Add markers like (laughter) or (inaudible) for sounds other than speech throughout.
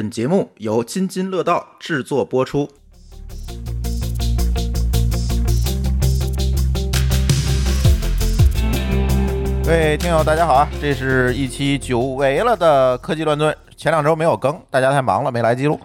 本节目由津津乐道制作播出。各位听友，大家好啊！这是一期久违了的科技乱炖，前两周没有更，大家太忙了，没来记录。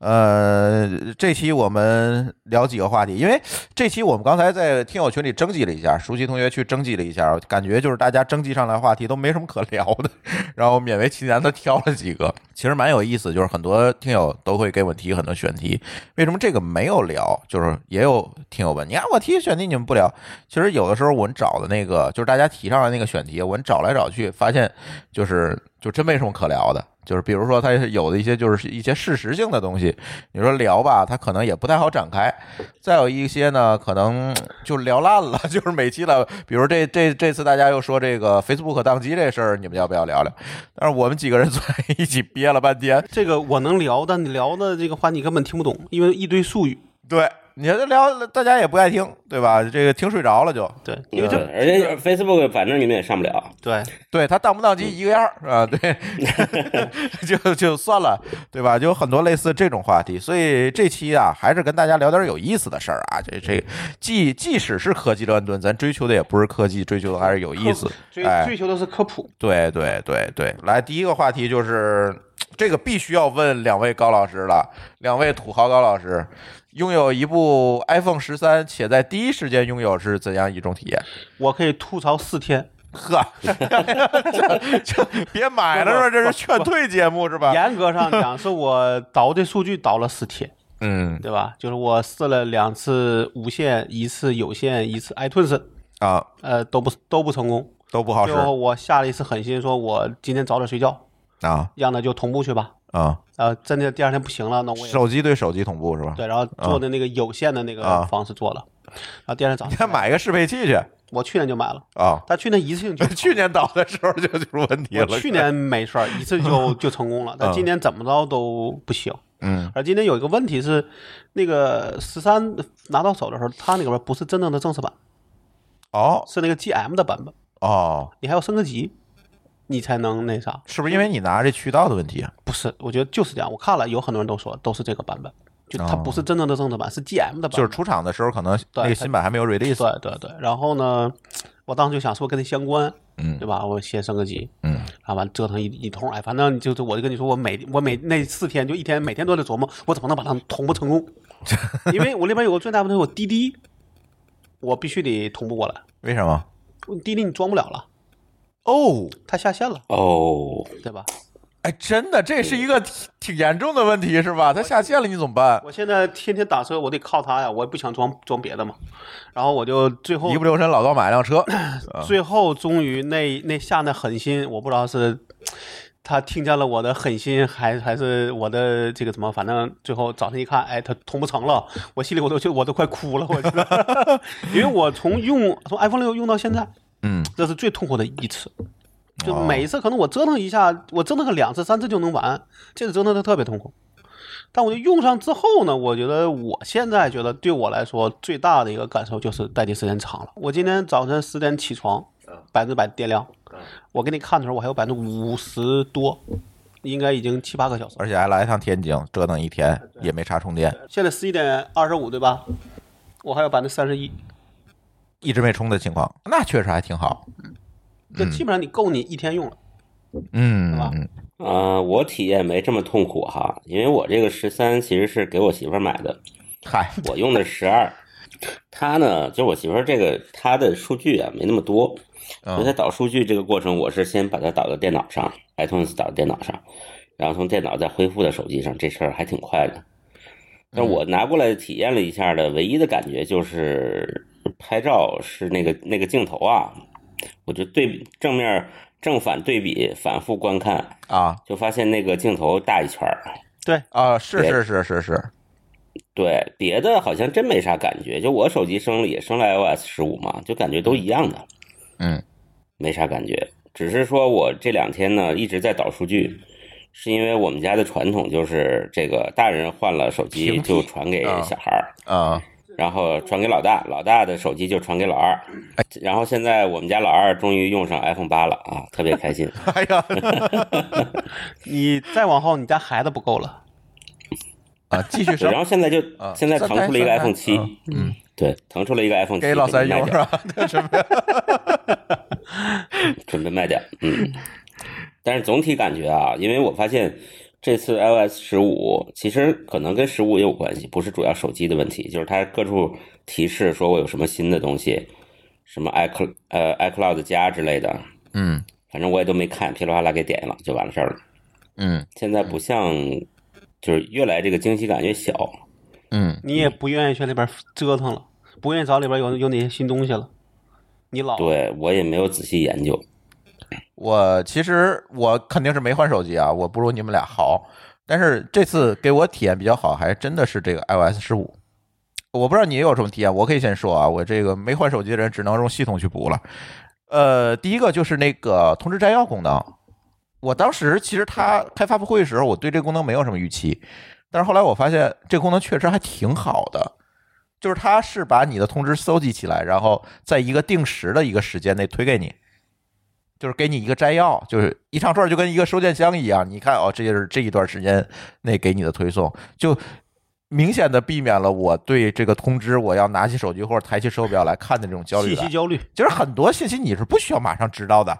呃，这期我们聊几个话题，因为这期我们刚才在听友群里征集了一下，熟悉同学去征集了一下，感觉就是大家征集上来话题都没什么可聊的，(laughs) 然后勉为其难的挑了几个，其实蛮有意思，就是很多听友都会给我提很多选题，为什么这个没有聊？就是也有听友问，你看我提选题你们不聊，其实有的时候我们找的那个就是大家提上来那个选题，我们找来找去发现就是就真没什么可聊的。就是比如说，它有的一些就是一些事实性的东西，你说聊吧，它可能也不太好展开。再有一些呢，可能就聊烂了，(laughs) 就是每期了。比如这这这次大家又说这个 Facebook 宕机这事儿，你们要不要聊聊？但是我们几个人 (laughs) 坐在一起憋了半天，这个我能聊，但你聊的这个话你根本听不懂，因为一堆术语。对。你这聊，大家也不爱听，对吧？这个听睡着了就。对，因为这而且 Facebook 反正你们也上不了。对，对，它当不当机一个样儿啊？对，(laughs) 就就算了，对吧？就有很多类似这种话题，所以这期啊，还是跟大家聊点有意思的事儿啊。这这，即即使是科技乱炖，咱追求的也不是科技，追求的还是有意思。追追求的是科普。对对对对，来，第一个话题就是这个，必须要问两位高老师了，两位土豪高老师。拥有一部 iPhone 十三，且在第一时间拥有是怎样一种体验？我可以吐槽四天，呵，(laughs) 就别买了是吧？这是劝退节目是吧？严格上讲，是我导的数据导了四天，嗯，对吧？就是我试了两次无线，一次有线，一次 iTunes 啊，呃，都不都不成功，都不好使。最后我下了一次狠心，说我今天早点睡觉啊，让他就同步去吧。啊，呃，真的第二天不行了，那我手机对手机同步是吧？对，然后做的那个有线的那个方式做了，然后第二天早上你看买个适配器去，我去年就买了。啊，他去年一次性就 (laughs) 去年倒的时候就出问题了，(laughs) 去年没事儿，一次就 (laughs) 就成功了，但今年怎么着都不行，嗯，而今年有一个问题是，那个十三拿到手的时候，它那个不是真正的正式版，哦，是那个 GM 的版本，哦，你还要升个级。你才能那啥，是不是因为你拿这渠道的问题啊？不是，我觉得就是这样。我看了，有很多人都说都是这个版本，就它不是真正的正式版，是 GM 的版。就是出厂的时候可能那个新版还没有 release。对对对。然后呢，我当时就想说跟它相关，嗯，对吧？我先升个级，嗯，然后完折腾一一通，哎，反正就是我就跟你说，我每我每那四天就一天每天都在琢磨，我怎么能把它同步成功？(laughs) 因为我那边有个最大问题，我滴滴，我必须得同步过来。为什么？滴滴你装不了了。哦，他下线了哦，对吧？哎，真的，这是一个挺挺严重的问题，是吧？他下线了，你怎么办？我现在天天打车，我得靠他呀，我也不想装装别的嘛。然后我就最后一不留神老高买辆车，(clears throat) 最后终于那那下那狠心，我不知道是他听见了我的狠心，还还是我的这个怎么，反正最后早上一看，哎，他通不成了，我心里我都就我都快哭了，我觉得，(laughs) 因为我从用从 iPhone 六用到现在。嗯，这是最痛苦的一次，就每一次可能我折腾一下，我折腾个两次三次就能完，这次折腾的特别痛苦。但我就用上之后呢，我觉得我现在觉得对我来说最大的一个感受就是待机时间长了。我今天早晨十点起床，百分之百电量，我给你看的时候我还有百分之五十多，应该已经七八个小时，而且还来一趟天津，折腾一天也没插充电。现在十一点二十五对吧？我还有百分之三十一。一直没充的情况，那确实还挺好。这基本上你够你一天用了，嗯，是吧？呃，我体验没这么痛苦哈，因为我这个十三其实是给我媳妇儿买的，嗨，我用的十二。她呢，就我媳妇儿这个她的数据啊没那么多，所以她导数据这个过程，我是先把它导到电脑上，iTunes 导到电脑上，然后从电脑再恢复到手机上，这事儿还挺快的。但我拿过来体验了一下的唯一的感觉就是。拍照是那个那个镜头啊，我就对比正面正反对比，反复观看啊，就发现那个镜头大一圈儿。对啊，是是是是是，对，别的好像真没啥感觉。就我手机升了也升了 iOS 十五嘛，就感觉都一样的。嗯，没啥感觉，只是说我这两天呢一直在导数据，是因为我们家的传统就是这个大人换了手机就传给小孩儿啊。然后传给老大，老大的手机就传给老二，然后现在我们家老二终于用上 iPhone 八了啊，特别开心。(laughs) 哎呀，(laughs) 你再往后，你家孩子不够了。啊，继续然后现在就啊现在腾出了一个 iPhone 七，嗯，对，腾出了一个 iPhone 七，给老三准备卖掉用是吧？对什么？(laughs) 准备卖掉，嗯。但是总体感觉啊，因为我发现这次 iOS 十五其实可能跟十五也有关系，不是主要手机的问题，就是它各处提示说我有什么新的东西，什么 iCloud 呃 iCloud 加之类的，嗯反正我也都没看，噼里啪啦给点了就完了事儿了。嗯现在不像，就是越来这个惊喜感越小，嗯，你也不愿意去里边折腾了，不愿意找里边有有哪些新东西了。你老对我也没有仔细研究。我其实我肯定是没换手机啊，我不如你们俩好。但是这次给我体验比较好，还真的是这个 iOS 十五。我不知道你有什么体验，我可以先说啊，我这个没换手机的人只能用系统去补了。呃，第一个就是那个通知摘要功能，我当时其实它开发布会的时候，我对这个功能没有什么预期，但是后来我发现这个功能确实还挺好的，就是它是把你的通知搜集起来，然后在一个定时的一个时间内推给你。就是给你一个摘要，就是一长串就跟一个收件箱一样。你看哦，这就是这一段时间内给你的推送，就明显的避免了我对这个通知我要拿起手机或者抬起手表来看的这种焦虑感。信息焦虑，就是很多信息你是不需要马上知道的，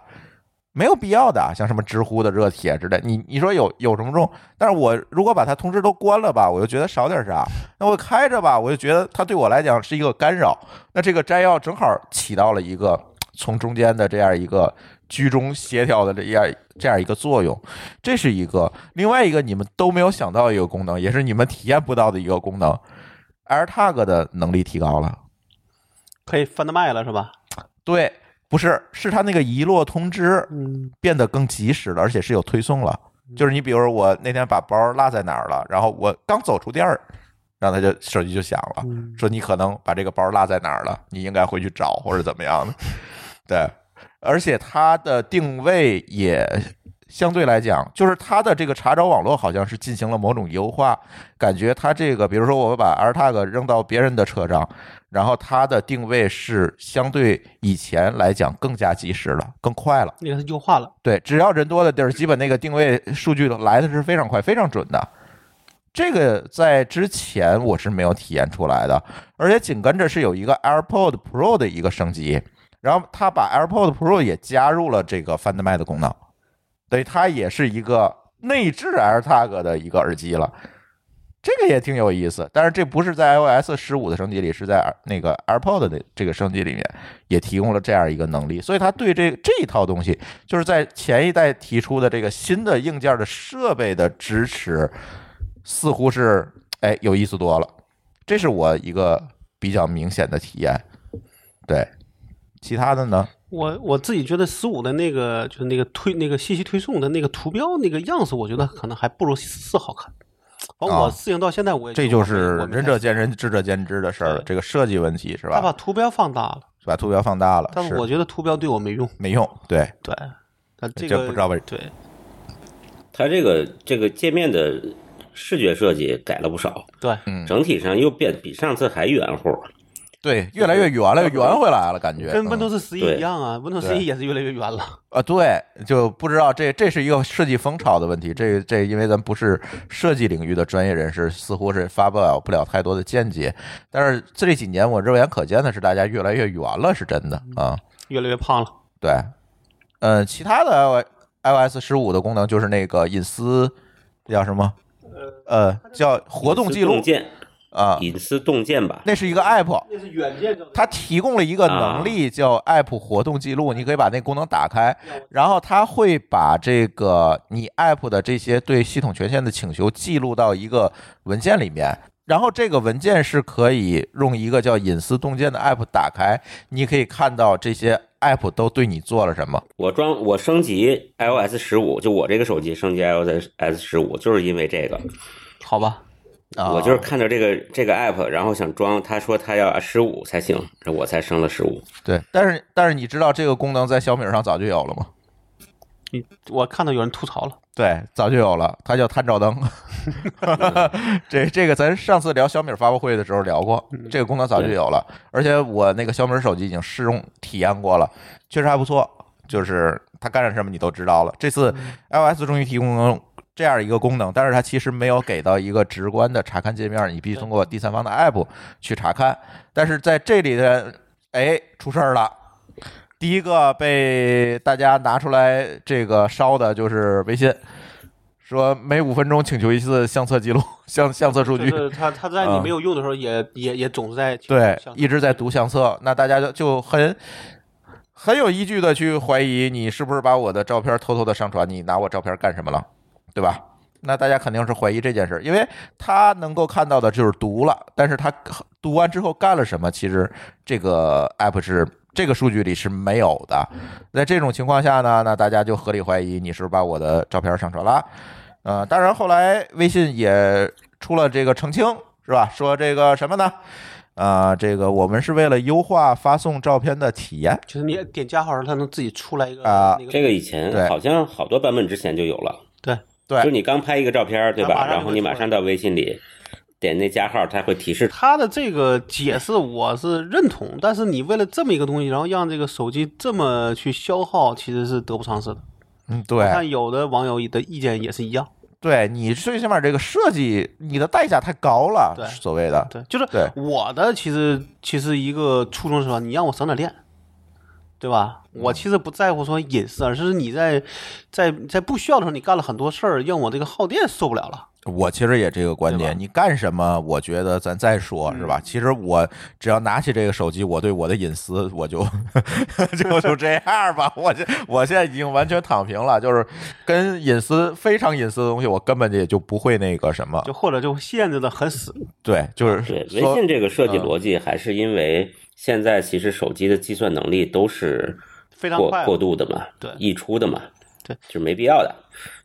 没有必要的，像什么知乎的热帖之类，你你说有有什么用？但是我如果把它通知都关了吧，我就觉得少点啥；那我开着吧，我就觉得它对我来讲是一个干扰。那这个摘要正好起到了一个从中间的这样一个居中协调的这样这样一个作用，这是一个。另外一个你们都没有想到一个功能，也是你们体验不到的一个功能，AirTag 的能力提高了。可以翻得麦了是吧？对，不是，是它那个遗落通知嗯，变得更及时了，而且是有推送了。就是你比如说我那天把包落在哪儿了，然后我刚走出店儿，然后他就手机就响了，说你可能把这个包落在哪儿了，你应该回去找或者怎么样的。对，而且它的定位也相对来讲，就是它的这个查找网络好像是进行了某种优化，感觉它这个，比如说我把 AirTag 扔到别人的车上，然后它的定位是相对以前来讲更加及时了，更快了。那个是优化了。对，只要人多的地儿，基本那个定位数据来的是非常快、非常准的。这个在之前我是没有体验出来的，而且紧跟着是有一个 AirPod Pro 的一个升级，然后它把 AirPods Pro 也加入了这个 Find My 的功能，等于它也是一个内置 AirTag 的一个耳机了。这个也挺有意思，但是这不是在 iOS 十五的升级里，是在那个 AirPod 的这个升级里面也提供了这样一个能力，所以它对这这一套东西，就是在前一代提出的这个新的硬件的设备的支持，似乎是哎有意思多了。这是我一个比较明显的体验。对，其他的呢？我我自己觉得十五的那个就是那个推那个信息推送的那个图标那个样式，我觉得可能还不如四好看。完啊我适应到现在，我也这就是仁者见仁，智者见智的事儿了。这个设计问题是吧？他把图标放大了，是把图标放大了，但是我觉得图标对我没用。没用。对，对，但这这个不知道为对，它这个这个界面的视觉设计改了不少，对，嗯，整体上又变比上次还圆乎。对，越来越圆了，又圆回来了，感觉跟嗯 Windows 十一一样啊，Windows 十一也是越来越圆了。啊，对，就不知道这这是一个设计风潮的问题。这这因为咱不是设计领域的专业人士，似乎是发表不了太多的见解。但是这几年我肉眼可见的是，大家越来越圆了，是真的啊。越来越胖了。对，嗯，其他的 iOS 十五的功能就是那个隐私叫什么？呃，叫活动记录啊，隐私洞见吧。那是一个 app。那是软件叫它提供了一个能力叫 App 活动记录，你可以把那功能打开，然后它会把这个你 App 的这些对系统权限的请求记录到一个文件里面，然后这个文件是可以用一个叫隐私洞见的 App 打开，你可以看到这些 App 都对你做了什么。我装我升级 iOS 十五，就我这个手机升级 iOS 十五，就是因为这个，好吧？啊我就是看到这个这个 app，然后想装，他说他要十五才行，我才升了十五。对，但是但是你知道这个功能在小米上早就有了吗？你我看到有人吐槽了，对，早就有了，它叫探照灯。(laughs) (laughs) 这这个咱上次聊小米发布会的时候聊过，这个功能早就有了，而且我那个小米手机已经试用体验过了，确实还不错。就是它干了什么你都知道了。这次 iOS 终于提供了这样一个功能，但是它其实没有给到一个直观的查看界面，你必须通过第三方的 app 去查看。但是在这里的，哎，出事儿了。第一个被大家拿出来这个烧的就是微信，说每五分钟请求一次相册记录、相相册数据。就是它它在你没有用的时候，也也也总是在对一直在读相册，那大家就就很。很有依据的去怀疑你是不是把我的照片偷偷的上传，你拿我照片干什么了，对吧？那大家肯定是怀疑这件事，因为他能够看到的就是读了，但是他读完之后干了什么，其实这个 app 是这个数据里是没有的。在这种情况下呢，那大家就合理怀疑你是不是把我的照片上传了。呃，当然后来微信也出了这个澄清，是吧？说这个什么呢？啊，这个我们是为了优化发送照片的体验，就是你点加号时，它能自己出来一个啊。这个以前好像好多版本之前就有了，对对，就你刚拍一个照片，对吧？然后你马上到微信里点那加号，它会提示。它的这个解释我是认同，但是你为了这么一个东西，然后让这个手机这么去消耗，其实是得不偿失的。嗯，对。看有的网友的意见也是一样。对你最起码这个设计，你的代价太高了。对，所谓的对，就是我的其实其实一个初衷是吧，你让我省点电，对吧？我其实不在乎说隐私，而是你在在在不需要的时候，你干了很多事儿，让我这个耗电受不了了。我其实也这个观点，你干什么？我觉得咱再说，是吧？其实我只要拿起这个手机，我对我的隐私，我就 (laughs) 就就这样吧。我这我现在已经完全躺平了，就是跟隐私非常隐私的东西，我根本也就不会那个什么，就或者就限制的很死。对，就是对微信这个设计逻辑，还是因为现在其实手机的计算能力都是非常过过度的嘛，对，溢出的嘛，对，就没必要的。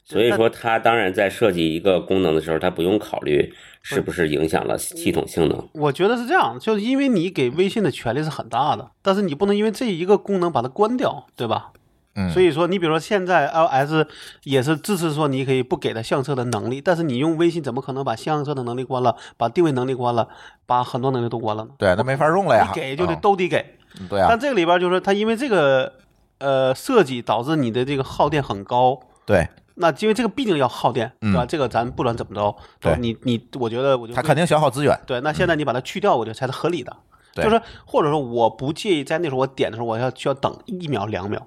所以说，它当然在设计一个功能的时候，它不用考虑是不是影响了系统性能。我觉得是这样，就是因为你给微信的权利是很大的，但是你不能因为这一个功能把它关掉，对吧？嗯。所以说，你比如说现在 iOS 也是支持说你可以不给它相册的能力，但是你用微信怎么可能把相册的能力关了，把定位能力关了，把很多能力都关了呢？对，那没法用了呀。给就得都得给。对啊。但这个里边就是它因为这个呃设计导致你的这个耗电很高。对。那因为这个毕竟要耗电，对吧？这个咱不管怎么着，对你你，我觉得我就它肯定消耗资源。对，那现在你把它去掉，我觉得才是合理的。对，就是或者说我不介意在那时候我点的时候我要需要等一秒两秒，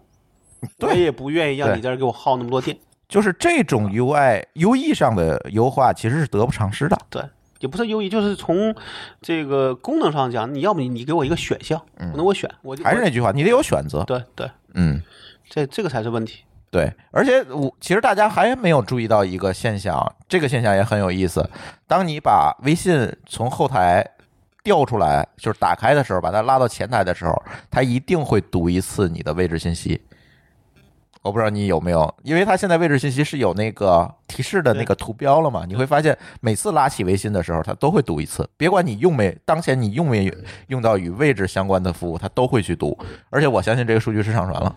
(laughs) 我也不愿意让你在这给我耗那么多电。就是这种 UI UE 上的优化其实是得不偿失的。对，也不是 UE，就是从这个功能上讲，你要不你给我一个选项，那我选，我还是那句话，你得有选择。对对，嗯，这这个才是问题。对，而且我其实大家还没有注意到一个现象，这个现象也很有意思。当你把微信从后台调出来，就是打开的时候，把它拉到前台的时候，它一定会读一次你的位置信息。我不知道你有没有，因为它现在位置信息是有那个提示的那个图标了嘛？你会发现每次拉起微信的时候，它都会读一次，别管你用没当前你用没用到与位置相关的服务，它都会去读。而且我相信这个数据是上传了。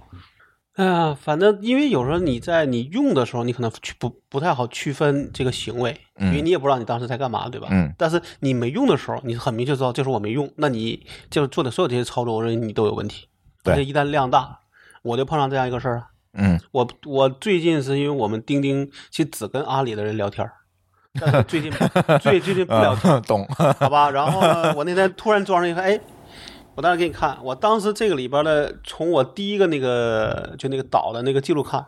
哎呀，反正因为有时候你在你用的时候，你可能去不不太好区分这个行为，因为你也不知道你当时在干嘛，对吧？嗯。但是你没用的时候，你很明确知道这时候我没用，那你就是做的所有这些操作，我认为你都有问题。对。而且一旦量大，我就碰上这样一个事儿啊。嗯。我我最近是因为我们钉钉其实只跟阿里的人聊天儿，但是最近 (laughs) 最最近不聊天，懂？好吧。然后呢，我那天突然装上一个，哎。我当时给你看，我当时这个里边的，从我第一个那个就那个导的那个记录看，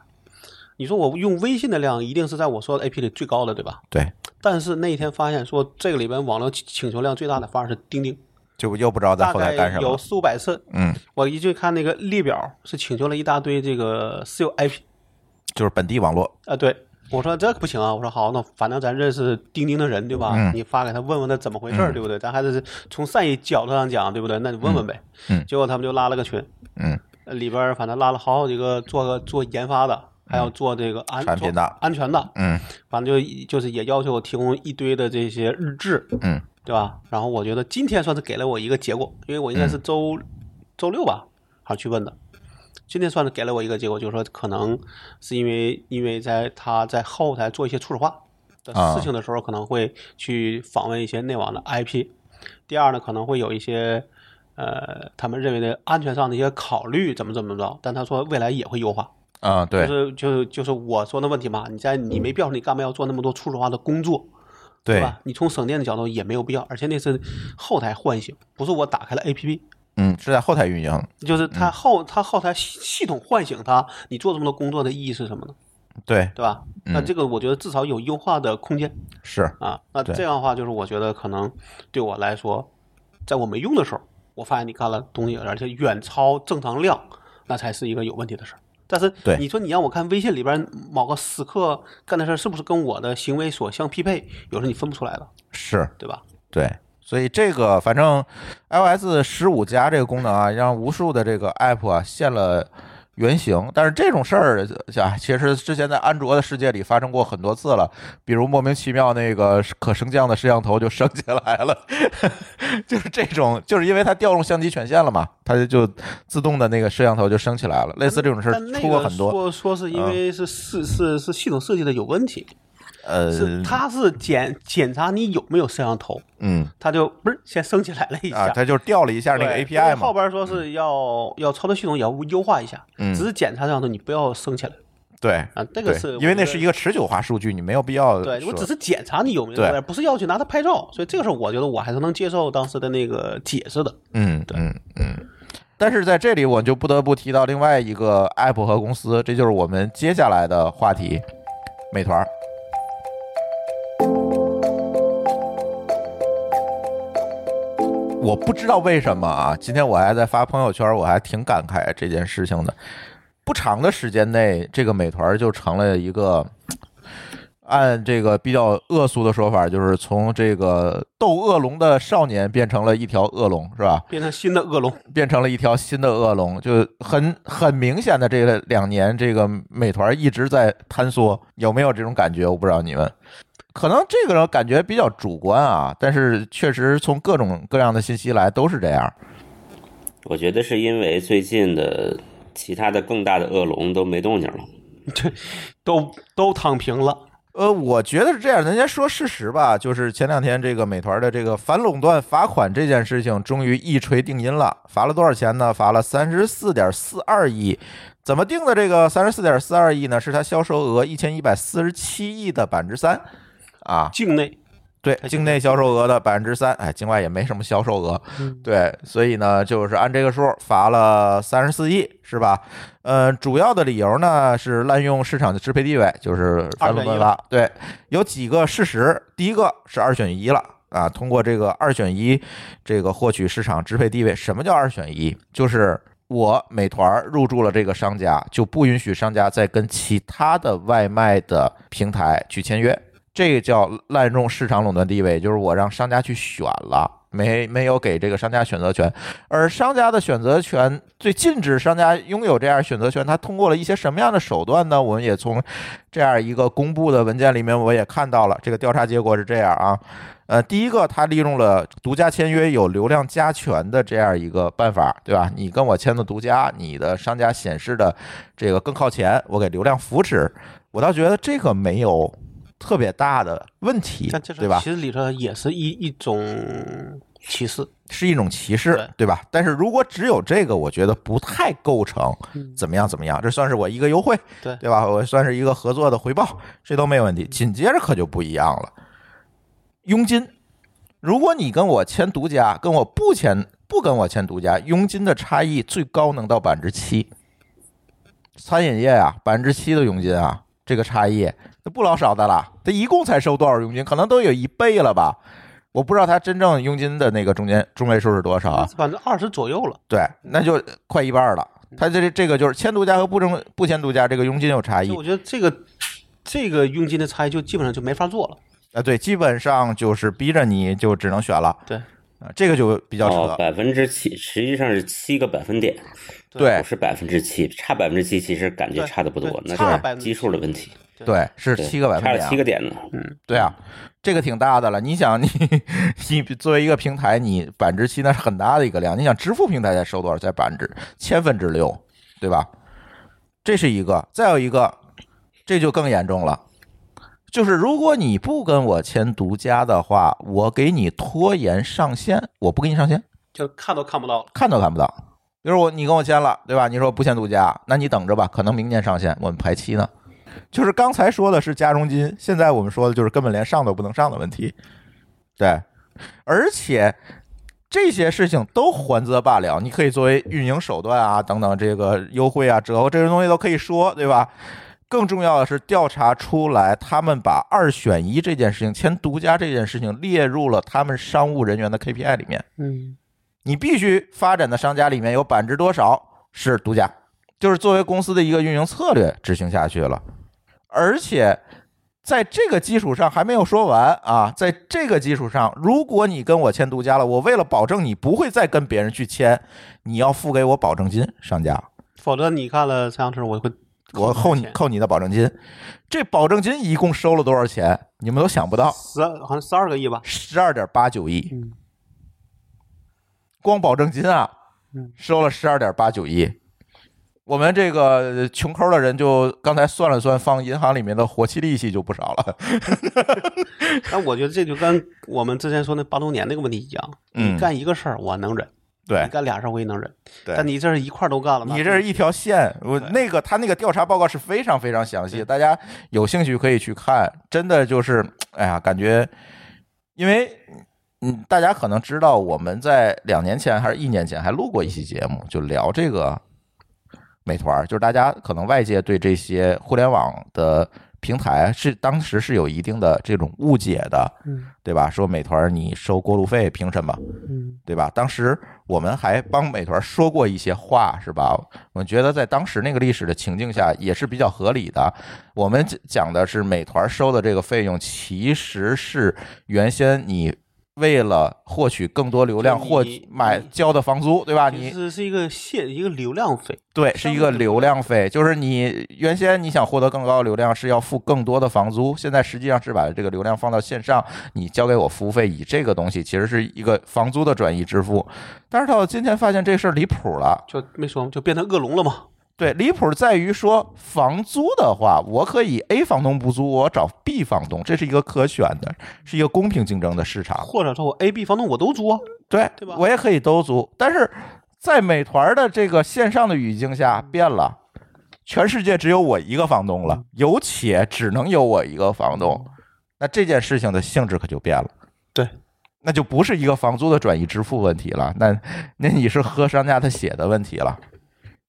你说我用微信的量一定是在我说的 A P 里最高的，对吧？对。但是那一天发现说这个里边网络请求量最大的反而是钉钉，就又不知道在后台干什么。有四五百次。嗯。我一去看那个列表，是请求了一大堆这个私有 I P，就是本地网络啊，对。我说这不行啊！我说好，那反正咱认识钉钉的人对吧？你发给他问问他怎么回事，对不对？咱还是从善意角度上讲，对不对？那你问问呗。嗯。结果他们就拉了个群，嗯，里边反正拉了好好几个做个做研发的，还要做这个安产品的安全的，嗯，反正就就是也要求我提供一堆的这些日志，嗯，对吧？然后我觉得今天算是给了我一个结果，因为我应该是周周六吧，好去问的。今天算是给了我一个结果，就是说可能是因为因为在他在后台做一些初始化的啊事情的时候，可能会去访问一些内网的 IP。第二呢，可能会有一些呃他们认为的安全上的一些考虑，怎么怎么着。但他说未来也会优化，啊，对就是就是就是我说的问题嘛。你在你没必要，你干嘛要做那么多初始化的工作？对吧？你从省电的角度也没有必要，而且那是后台唤醒，不是我打开了 APP，嗯，是在后台运营，就是它后它后台系系统唤醒它，你做这么多工作的意义是什么呢？对，对吧？那这个我觉得至少有优化的空间是，啊。那这样的话，就是我觉得可能对我来说，在我没用的时候，我发现你干了东西，而且远超正常量，那才是一个有问题的事儿。但是对你说你让我看微信里边某个时刻干的事儿是不是跟我的行为所相匹配，有时候你分不出来的，是，对吧？对。所以这个反正 iOS 十五加这个功能啊，让无数的这个 app 啊现了原型。但是这种事儿啊，其实之前在安卓的世界里发生过很多次了，比如莫名其妙那个可升降的摄像头就升起来了，(laughs) 就是这种，就是因为它调用相机权限了嘛，它就自动的那个摄像头就升起来了。类似这种事儿出过很多，说是因为是是是是系统设计的有问题，呃，是他是检检查你有没有摄像头，嗯他就不是先升起来了一啊，下。它就调了一下那个 API 嘛，后边说是要要操作系统也要优化一下，嗯只是检查摄像头你不要升起来对啊，这个是因为那是。一个持久化数据，你没有必要对，我只是检查你有没有，对不是要去拿它拍照，所以这个事儿我觉得我还是能接受当时的那个解释的。嗯嗯嗯。但是在这里，我就不得不提到另外一个 app 和公司，这就是我们接下来的话题——美团。我不知道为什么啊，今天我还在发朋友圈，我还挺感慨这件事情的。不长的时间内，这个美团就成了一个，(tsk) 按这个比较恶俗的说法，就是从这个斗恶龙的少年变成了一条恶龙，是吧？变成新的恶龙，变成了一条新的恶龙，就很很明显的这个两年，这个美团一直在坍缩，有没有这种感觉？我不知道你们，可能这个感觉比较主观啊，但是确实从各种各样的信息来都是这样。我觉得是因为最近的其他的更大的恶龙都没动静了。(laughs) 都都躺平了。呃，我觉得是这样。咱先说事实吧，就是前两天这个美团的这个反垄断罚款这件事情，终于一锤定音了。罚了多少钱呢？罚了三十四点四二亿。怎么定的这个三十四点四二亿呢？是它销售额一千一百四十七亿的百分之三啊。境内对，境内销售额的百分之三，哎，境外也没什么销售额，对，所以呢，就是按这个数罚了三十四亿，是吧？呃，主要的理由呢是滥用市场的支配地位，就是反垄断法。对，有几个事实，第一个是二选一了啊，通过这个二选一，这个获取市场支配地位。什么叫二选一？就是我美团入驻了这个商家，就不允许商家再跟其他的外卖的平台去签约。这叫滥用市场垄断地位，就是我让商家去选了，没没有给这个商家选择权，而商家的选择权最禁止商家拥有这样选择权，他通过了一些什么样的手段呢？我们也从这样一个公布的文件里面，我也看到了这个调查结果是这样啊。呃，第一个，他利用了独家签约有流量加权的这样一个办法，对吧？你跟我签的独家，你的商家显示的这个更靠前，我给流量扶持，我倒觉得这个没有。特别大的问题，对吧？其实里头也是一一种歧视，是一种歧视，对对吧？但是如果只有这个，我觉得不太构成怎么样怎么样，这算是我一个优惠，对对吧？我算是一个合作的回报，这都没问题。紧接着可就不一样了，佣金，如果你跟我签独家，跟我不签不跟我签独家，佣金的差异最高能到百分之七。餐饮业啊，百分之七的佣金啊，这个差异那不老少的了。他一共才收多少佣金？可能都有一倍了吧？我不知道他真正佣金的那个中间中位数是多少啊？百分之二十左右了。对，那就快一半了。他这这个就是签独家和不争不签独家，这个佣金有差异我觉得这个这个佣金的差异就基本上就没法做了。啊。对，基本上就是逼着你就只能选了对，啊，这个就比较扯。哦，百分之七，实际上是七个百分点，对不是百分之七，差百分之七，其实感觉差的不多，那差了是基数的问题。对，是对七个百分差点啊。了七个点呢。对啊，这个挺大的了。你想你，你作为一个平台，你百分之七那是很大的一个量。你想支付平台才收多少？才百分之千分之六，对吧？这是一个。再有一个，这就更严重了，就是如果你不跟我签独家的话，我给你拖延上线，我不给你上线，就看都看不到。看都看不到。比如我你跟我签了，对吧？你说不签独家，那你等着吧，可能明年上线，我们排期呢。就是刚才说的是加佣金，现在我们说的就是根本连上都不能上的问题。对，而且这些事情都还则罢了，你可以作为运营手段啊，等等，这个优惠啊、折扣这些东西都可以说，对吧？更重要的是调查出来，他们把二选一这件事情、签独家这件事情列入了他们商务人员的 KPI 里面。嗯，你必须发展的商家里面有百分之多少是独家，就是作为公司的一个运营策略执行下去了。而且在这个基础上还没有说完啊，在这个基础上，如果你跟我签独家了，我为了保证你不会再跟别人去签，你要付给我保证金，商家，否则你看了三样车，我会我扣你扣你的保证金。这保证金一共收了多少钱？你们都想不到，十好像十二个亿吧？十二点八九亿，嗯光保证金啊嗯，收了十二点八九亿。我们这个穷抠的人就刚才算了算，放银行里面的活期利息就不少了。(laughs) 但我觉得这就跟我们之前说那八周年那个问题一样，嗯。你干一个事儿我能忍，对。你干俩事儿我也能忍，但你这是一块儿都干了，吗你这是一条线，我那个他那个调查报告是非常非常详细，大家有兴趣可以去看，真的就是，哎呀，感觉，因为嗯，大家可能知道我们在两年前还是一年前还录过一期节目，就聊这个美团，就是大家可能外界对这些互联网的平台是当时是有一定的这种误解的，嗯对吧？说美团你收过路费凭什么？嗯对吧？当时我们还帮美团说过一些话，是吧？我觉得在当时那个历史的情境下也是比较合理的。我们讲的是美团收的这个费用，其实是原先你为了获取更多流量或买交的房租，对吧？其你实是一个线一个流量费，对，是一个流量费，就是你原先你想获得更高的流量是要付更多的房租，现在实际上是把这个流量放到线上，你交给我服务费，以这个东西其实是一个房租的转移支付。但是到今天发现这事儿离谱了，就没说就变成恶龙了嘛？对，离谱在于说房租的话，我可以 A 房东不租，我找 B 房东，这是一个可选的，是一个公平竞争的市场。或者说我 A、B 房东我都租啊，对，对吧我也可以都租，但是在美团的这个线上的语境下变了，全世界只有我一个房东了，有且只能有我一个房东，那这件事情的性质可就变了。对，那就不是一个房租的转移支付问题了，那那你是喝商家的血的问题了。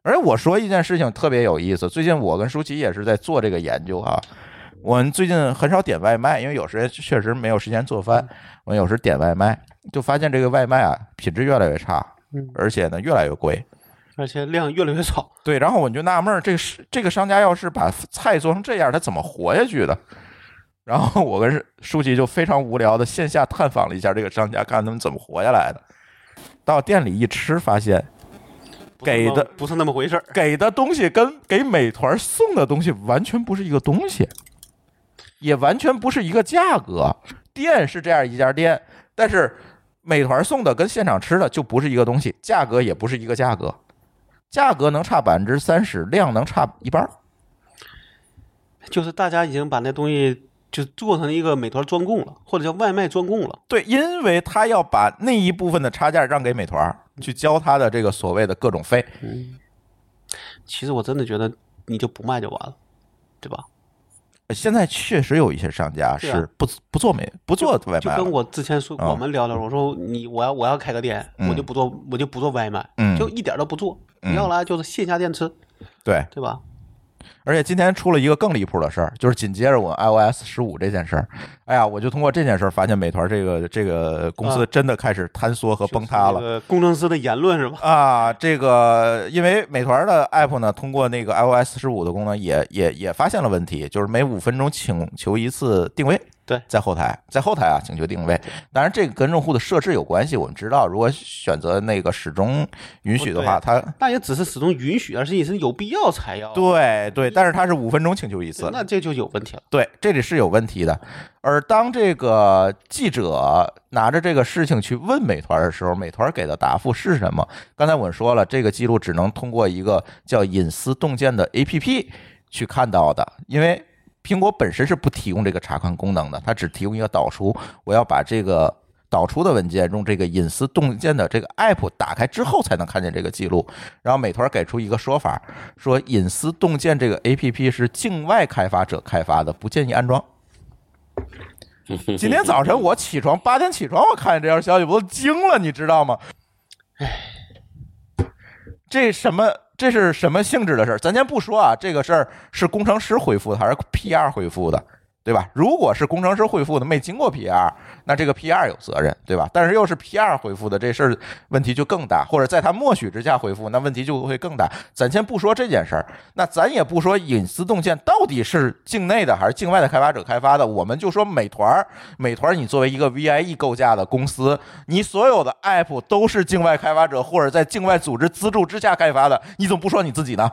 而且我说一件事情特别有意思，最近我跟舒淇也是在做这个研究啊。我们最近很少点外卖，因为有时确实没有时间做饭。我有时点外卖，就发现这个外卖啊品质越来越差，嗯而且呢越来越贵。而且量越来越少。对，然后我就纳闷儿，这个是这个商家要是把菜做成这样，他怎么活下去的？然后我跟舒淇就非常无聊的线下探访了一下这个商家，看他们怎么活下来的。到店里一吃，发现给的不是那么回事儿，给的东西跟给美团送的东西完全不是一个东西，也完全不是一个价格。店是这样一家店，但是美团送的跟现场吃的就不是一个东西，价格也不是一个价格，价格能差百分之三十，量能差一半儿。就是大家已经把那东西就做成一个美团专供了，或者叫外卖专供了。对，因为他要把那一部分的差价让给美团，去交他的这个所谓的各种费。嗯，其实我真的觉得你就不卖就完了，对吧？现在确实有一些商家是不不做美不做外卖了，就跟我之前说，嗯我们聊聊，我说你我要我要开个店，嗯我就不做我就不做外卖，嗯就一点都不做，嗯要来就是线下店吃，对。对吧？而且今天出了一个更离谱的事儿，就是紧接着我 iOS 十五这件事儿，哎呀，我就通过这件事儿发现美团这个这个公司啊真的开始坍缩和崩塌了。就是这个工程师的言论是吧？啊，这个因为美团的 app 呢，通过那个 iOS 十五的功能也也也发现了问题，就是每五分钟请求一次定位。对在后台，在后台啊，请求定位。当然，这个跟用户的设置有关系。我们知道，如果选择那个始终允许的话，哦它那也只是始终允许，而是也是有必要才要。对对，你但是它是五分钟请求一次，那这就有问题了。对，这里是有问题的。而当这个记者拿着这个事情去问美团的时候，美团给的答复是什么？刚才我们说了，这个记录只能通过一个叫隐私洞见的 APP 去看到的，因为苹果本身是不提供这个查看功能的，它只提供一个导出。我要把这个导出的文件用这个隐私洞见的这个 app 打开之后，才能看见这个记录。然后美团给出一个说法，说隐私洞见这个 app 是境外开发者开发的，不建议安装。(laughs) 今天早晨我起床八点起床，我看见这条消息，我都惊了，你知道吗？唉，这什么？这是什么性质的事儿？咱先不说啊，这个事儿是工程师回复的还是 PR 回复的？对吧？如果是工程师回复的，没经过 PR，那这个 PR 有责任，对吧？但是又是 PR 回复的，这事儿问题就更大。或者在他默许之下回复，那问题就会更大。咱先不说这件事儿，那咱也不说隐私洞见到底是境内的还是境外的开发者开发的，我们就说美团，美团你作为一个 VIE 构架的公司，你所有的 App 都是境外开发者或者在境外组织资助之下开发的，你怎么不说你自己呢？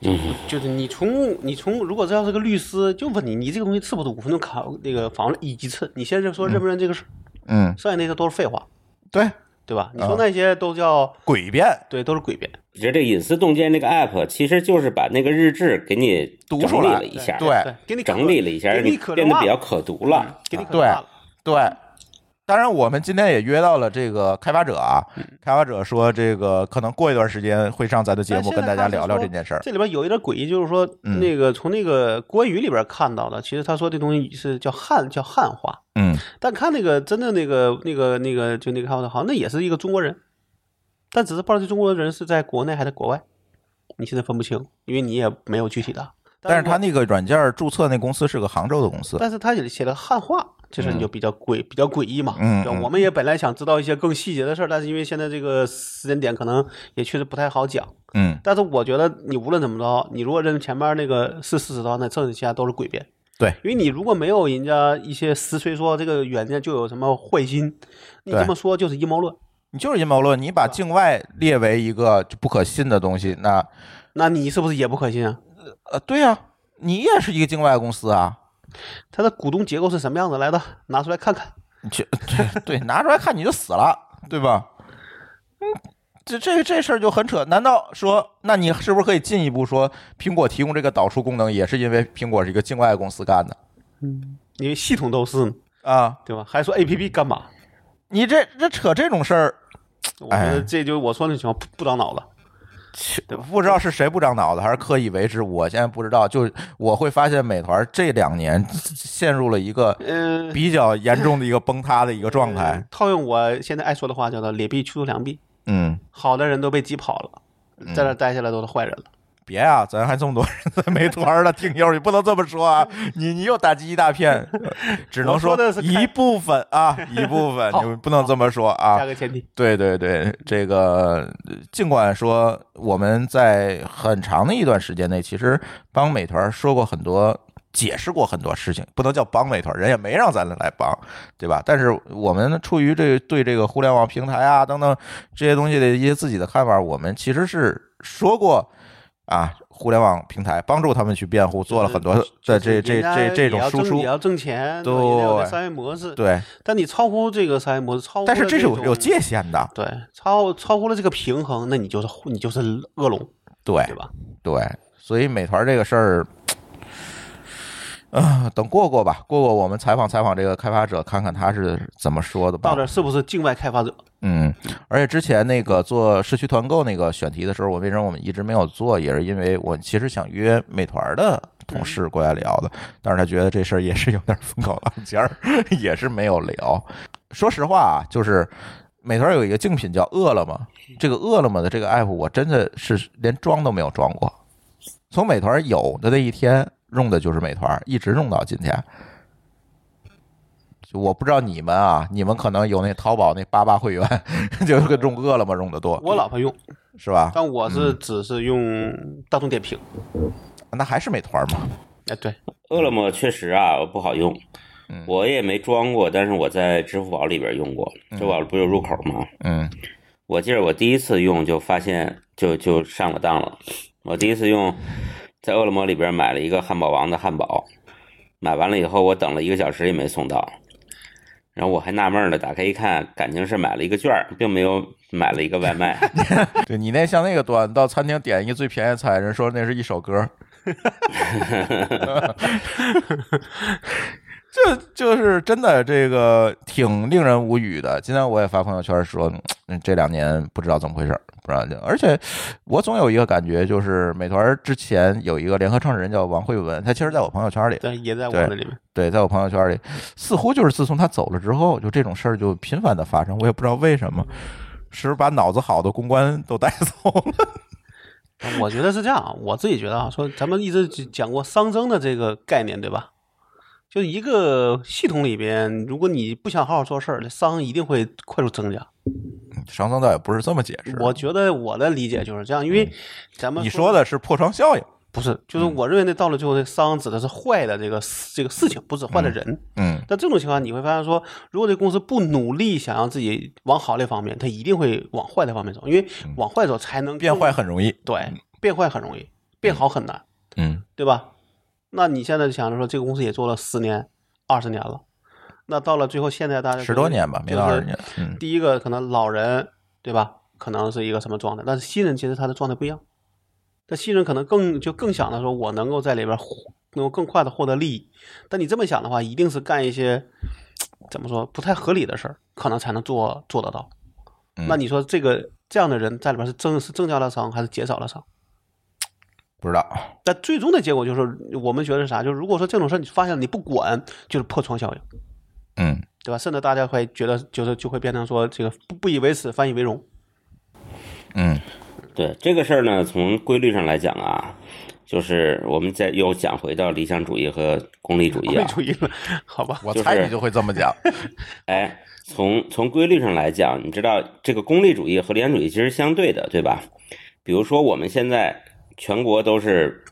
嗯，就是你从你从，如果这要是个律师，就问你，你这个东西次不是五分钟考那个房子一级次？你现在说认不认这个事儿？嗯，剩下那些都是废话，对对吧？你说那些都叫诡辩，对，都是诡辩。我觉得这隐私洞见那个 app 其实就是把那个日志给你读出来整理了一下，对对，给你整理了一下，让你变得比较可读了。给你可对。对，当然我们今天也约到了这个开发者啊，开发者说这个可能过一段时间会上咱的节目跟大家聊聊这件事儿。这里边有一点诡异，就是说嗯。那个从那个国语里边看到的，其实他说这东西是叫汉叫汉化，嗯，但看那个真的那个那个那个就那个开发者，好像那也是一个中国人，但只是不知道这中国人是在国内还是国外，你现在分不清，因为你也没有具体的。但是他那个软件注册那公司是个杭州的公司，但是他也写了汉话，这事儿你就比较诡、比较诡异嘛。嗯我们也本来想知道一些更细节的事儿，但是因为现在这个时间点可能也确实不太好讲。嗯，但是我觉得你无论怎么着，你如果认前面那个是事实的话，那剩下都是诡辩。对，因为你如果没有人家一些实锤说这个软件就有什么坏心，你这么说就是阴谋论。你就是阴谋论，你把境外列为一个不可信的东西，那那你是不是也不可信啊？呃，对呀、你也是一个境外公司啊，它的股东结构是什么样子来的？拿出来看看。(laughs) 你去对对，拿出来看你就死了，对吧？嗯，这这这事儿就很扯。难道说，那你是不是可以进一步说，苹果提供这个导出功能，也是因为苹果是一个境外公司干的嗯因为系统都是，啊？对吧？还说 A P P 干嘛？你这这扯这种事儿，我觉得这就我说那情况不不长脑子。不知道是谁不长脑子，还是刻意为之，我现在不知道。就我会发现，美团这两年陷入了一个嗯、比较严重的一个崩塌的一个状态。套用我现在爱说的话，叫做“劣币驱逐良币嗯，”，好的人都被挤跑了，在那待下来都是坏人了。别啊，咱还这么多人在美团的听友，你不能这么说啊！(laughs) 你你又打击一大片，只能说一部分啊，一部分，好你不能这么说啊加。个前提，对对对，这个尽管说我们在很长的一段时间内，其实帮美团说过很多。解释过很多事情，不能叫帮美团，人也没让咱来帮，对吧？但是我们出于这对这个互联网平台啊等等这些东西的一些自己的看法，我们其实是说过啊，互联网平台帮助他们去辩护，做了很多的这这这这种输出也，要挣钱，对商业模式。对，但你超乎这个商业模式，超乎但是这是有有界限的，对，超超乎了这个平衡，那你就是你就是恶龙，对对吧？对，所以美团这个事儿。啊，等过过吧，过过我们采访采访这个开发者，看看他是怎么说的吧到。底是不是境外开发者？嗯，而且之前那个做社区团购那个选题的时候，我为什么我们一直没有做，也是因为我其实想约美团的同事过来聊的，但是他觉得这事儿也是有点风口浪尖儿，(laughs) 也是没有聊。说实话啊，就是美团有一个竞品叫饿了么，这个饿了么的这个 app，我真的是连装都没有装过，从美团有的那一天用的就是美团，一直用到今天。就我不知道你们啊，你们可能有那淘宝那八八会员，(laughs) 就是用饿了么用的多，我老婆用，是吧？但我是嗯只是用大众点评。那还是美团嘛？哎，对，饿了么确实啊不好用，嗯我也没装过，但是我在支付宝里边用过，支付宝不有入口吗？嗯我记得我第一次用就发现就就上了当了，我第一次用在饿了么里边买了一个汉堡王的汉堡，买完了以后我等了一个小时也没送到，然后我还纳闷呢，打开一看，感情是买了一个券，并没有买了一个外卖。(laughs) 对你那像那个端到餐厅点一个最便宜的菜，人说那是一首歌。(laughs) 这就是真的，这个挺令人无语的。今天我也发朋友圈说，嗯，这两年不知道怎么回事，不知道。而且我总有一个感觉，就是美团之前有一个联合创始人叫王慧文，他其实在我朋友圈里，对，也在我那里面。对，在我朋友圈里，似乎就是自从他走了之后，就这种事儿就频繁的发生。我也不知道为什么，是不是把脑子好的公关都带 (laughs) 走了？我觉得是这样，我自己觉得啊，说咱们一直讲过熵增的这个概念，对吧？就一个系统里边，如果你不想好好做事儿，伤一定会快速增加。商增倒也不是这么解释。我觉得我的理解就是这样，因为咱们你说的是破窗效应，不是？就是我认为那到了最后，这熵指的是坏的这个这个事情，不是坏的人。嗯。但这种情况，你会发现说，如果这公司不努力想让自己往好的方面，它一定会往坏的方面走，因为往坏走才能变坏很容易。对，变坏很容易，变好很难。嗯，对吧？那你现在想着说，这个公司也做了十年、二十年了，那到了最后，现在大家十多年吧，没到二十年。嗯，第一个可能老人，对吧？可能是一个什么状态？但是新人其实他的状态不一样，那新人可能更就更想的说，我能够在里边能够更快的获得利益。但你这么想的话，一定是干一些怎么说不太合理的事儿，可能才能做做得到。那你说这个这样的人在里边是增是增加了伤还是减少了伤？不知道，但最终的结果就是，我们觉得是啥？就是如果说这种事你发现你不管，就是破窗效应，嗯，对吧？甚至大家会觉得，就是就会变成说，这个不不以为耻，反以为荣。嗯，对这个事儿呢，从规律上来讲啊，就是我们再又讲回到理想主义和功利主义啊，功利主义了，(laughs) 好吧？我猜你就会这么讲。(laughs) 哎，从从规律上来讲，你知道这个功利主义和理想主义其实相对的，对吧？比如说我们现在。全国都是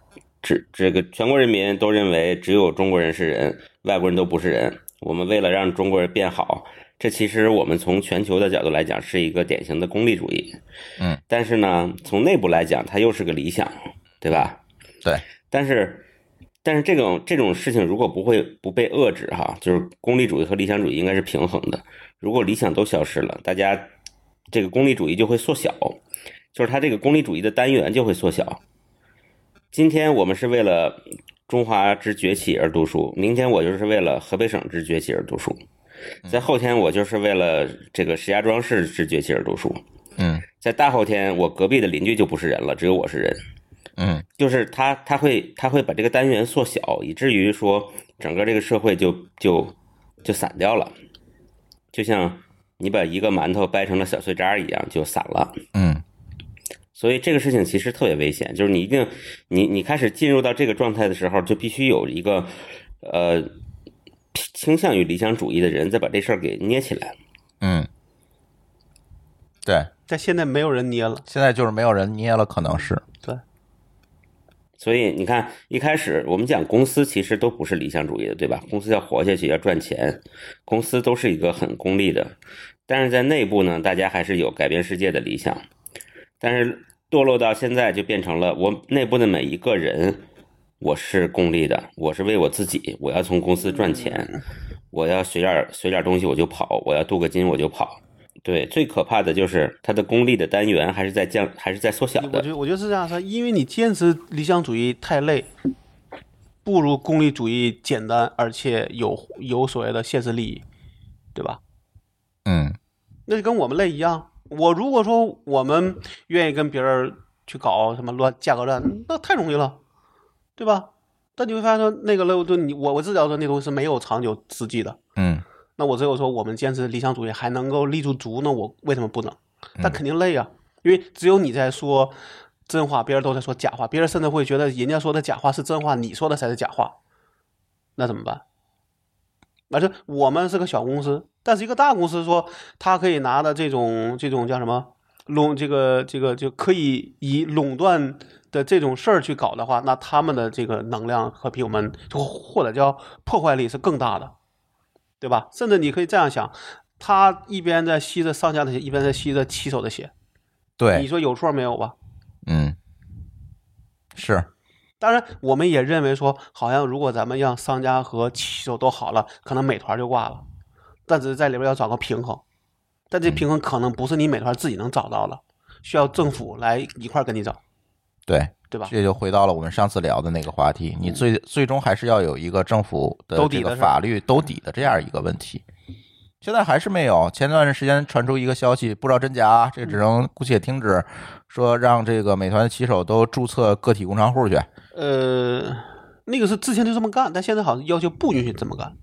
只这个全国人民都认为只有中国人是人，外国人都不是人。我们为了让中国人变好，这其实我们从全球的角度来讲是一个典型的功利主义。嗯，但是呢，从内部来讲，它又是个理想，对吧？对。但是，但是这种这种事情如果不会不被遏制哈，就是功利主义和理想主义应该是平衡的。如果理想都消失了，大家这个功利主义就会缩小，就是它这个功利主义的单元就会缩小。今天我们是为了中华之崛起而读书，明天我就是为了河北省之崛起而读书，在后天我就是为了这个石家庄市之崛起而读书。嗯，在大后天我隔壁的邻居就不是人了，只有我是人。嗯，就是他他会他会把这个单元缩小，以至于说整个这个社会就就就散掉了，就像你把一个馒头掰成了小碎渣一样，就散了。嗯。所以这个事情其实特别危险，就是你一定，你你开始进入到这个状态的时候，就必须有一个，呃，倾向于理想主义的人再把这事儿给捏起来。嗯，对，但现在没有人捏了，现在就是没有人捏了，可能是对。所以你看，一开始我们讲公司其实都不是理想主义的，对吧？公司要活下去，要赚钱，公司都是一个很功利的，但是在内部呢，大家还是有改变世界的理想。但是堕落到现在，就变成了我内部的每一个人，我是功利的，我是为我自己，我要从公司赚钱，我要学点学点东西我就跑，我要镀个金我就跑。对，最可怕的就是它的功利的单元还是在降，还是在缩小的。我觉得我觉得是这样说，因为你坚持理想主义太累，不如功利主义简单，而且有有所谓的现实利益，对吧？嗯，那就跟我们累一样。我如果说我们愿意跟别人去搞什么乱价格战，那太容易了，对吧？但你会发现说那个漏洞，你我我知道说那东西是没有长久之计的。嗯，那我只有说我们坚持理想主义还能够立住足，那我为什么不能？但肯定累啊，因为只有你在说真话，别人都在说假话，别人甚至会觉得人家说的假话是真话，你说的才是假话，那怎么办？而且我们是个小公司。但是一个大公司说，他可以拿的这种这种叫什么垄这个这个就可以以垄断的这种事儿去搞的话，那他们的这个能量和比我们或者叫破坏力是更大的，对吧？甚至你可以这样想，他一边在吸着上家的血，一边在吸着骑手的血，对，你说有错没有吧？嗯，是，当然，我们也认为说，好像如果咱们让商家和骑手都好了，可能美团就挂了。但只是在里边要找个平衡，但这平衡可能不是你美团自己能找到的，需要政府来一块儿跟你找，对，对吧？这就回到了我们上次聊的那个话题，你最最终还是要有一个政府的这个兜底的法律兜底的这样一个问题。现在还是没有。前段时间传出一个消息，不知道真假啊，这只能姑且听之，说让这个美团的骑手都注册个体工商户去呃，那个是之前就这么干，但现在好像要求不允许这么干。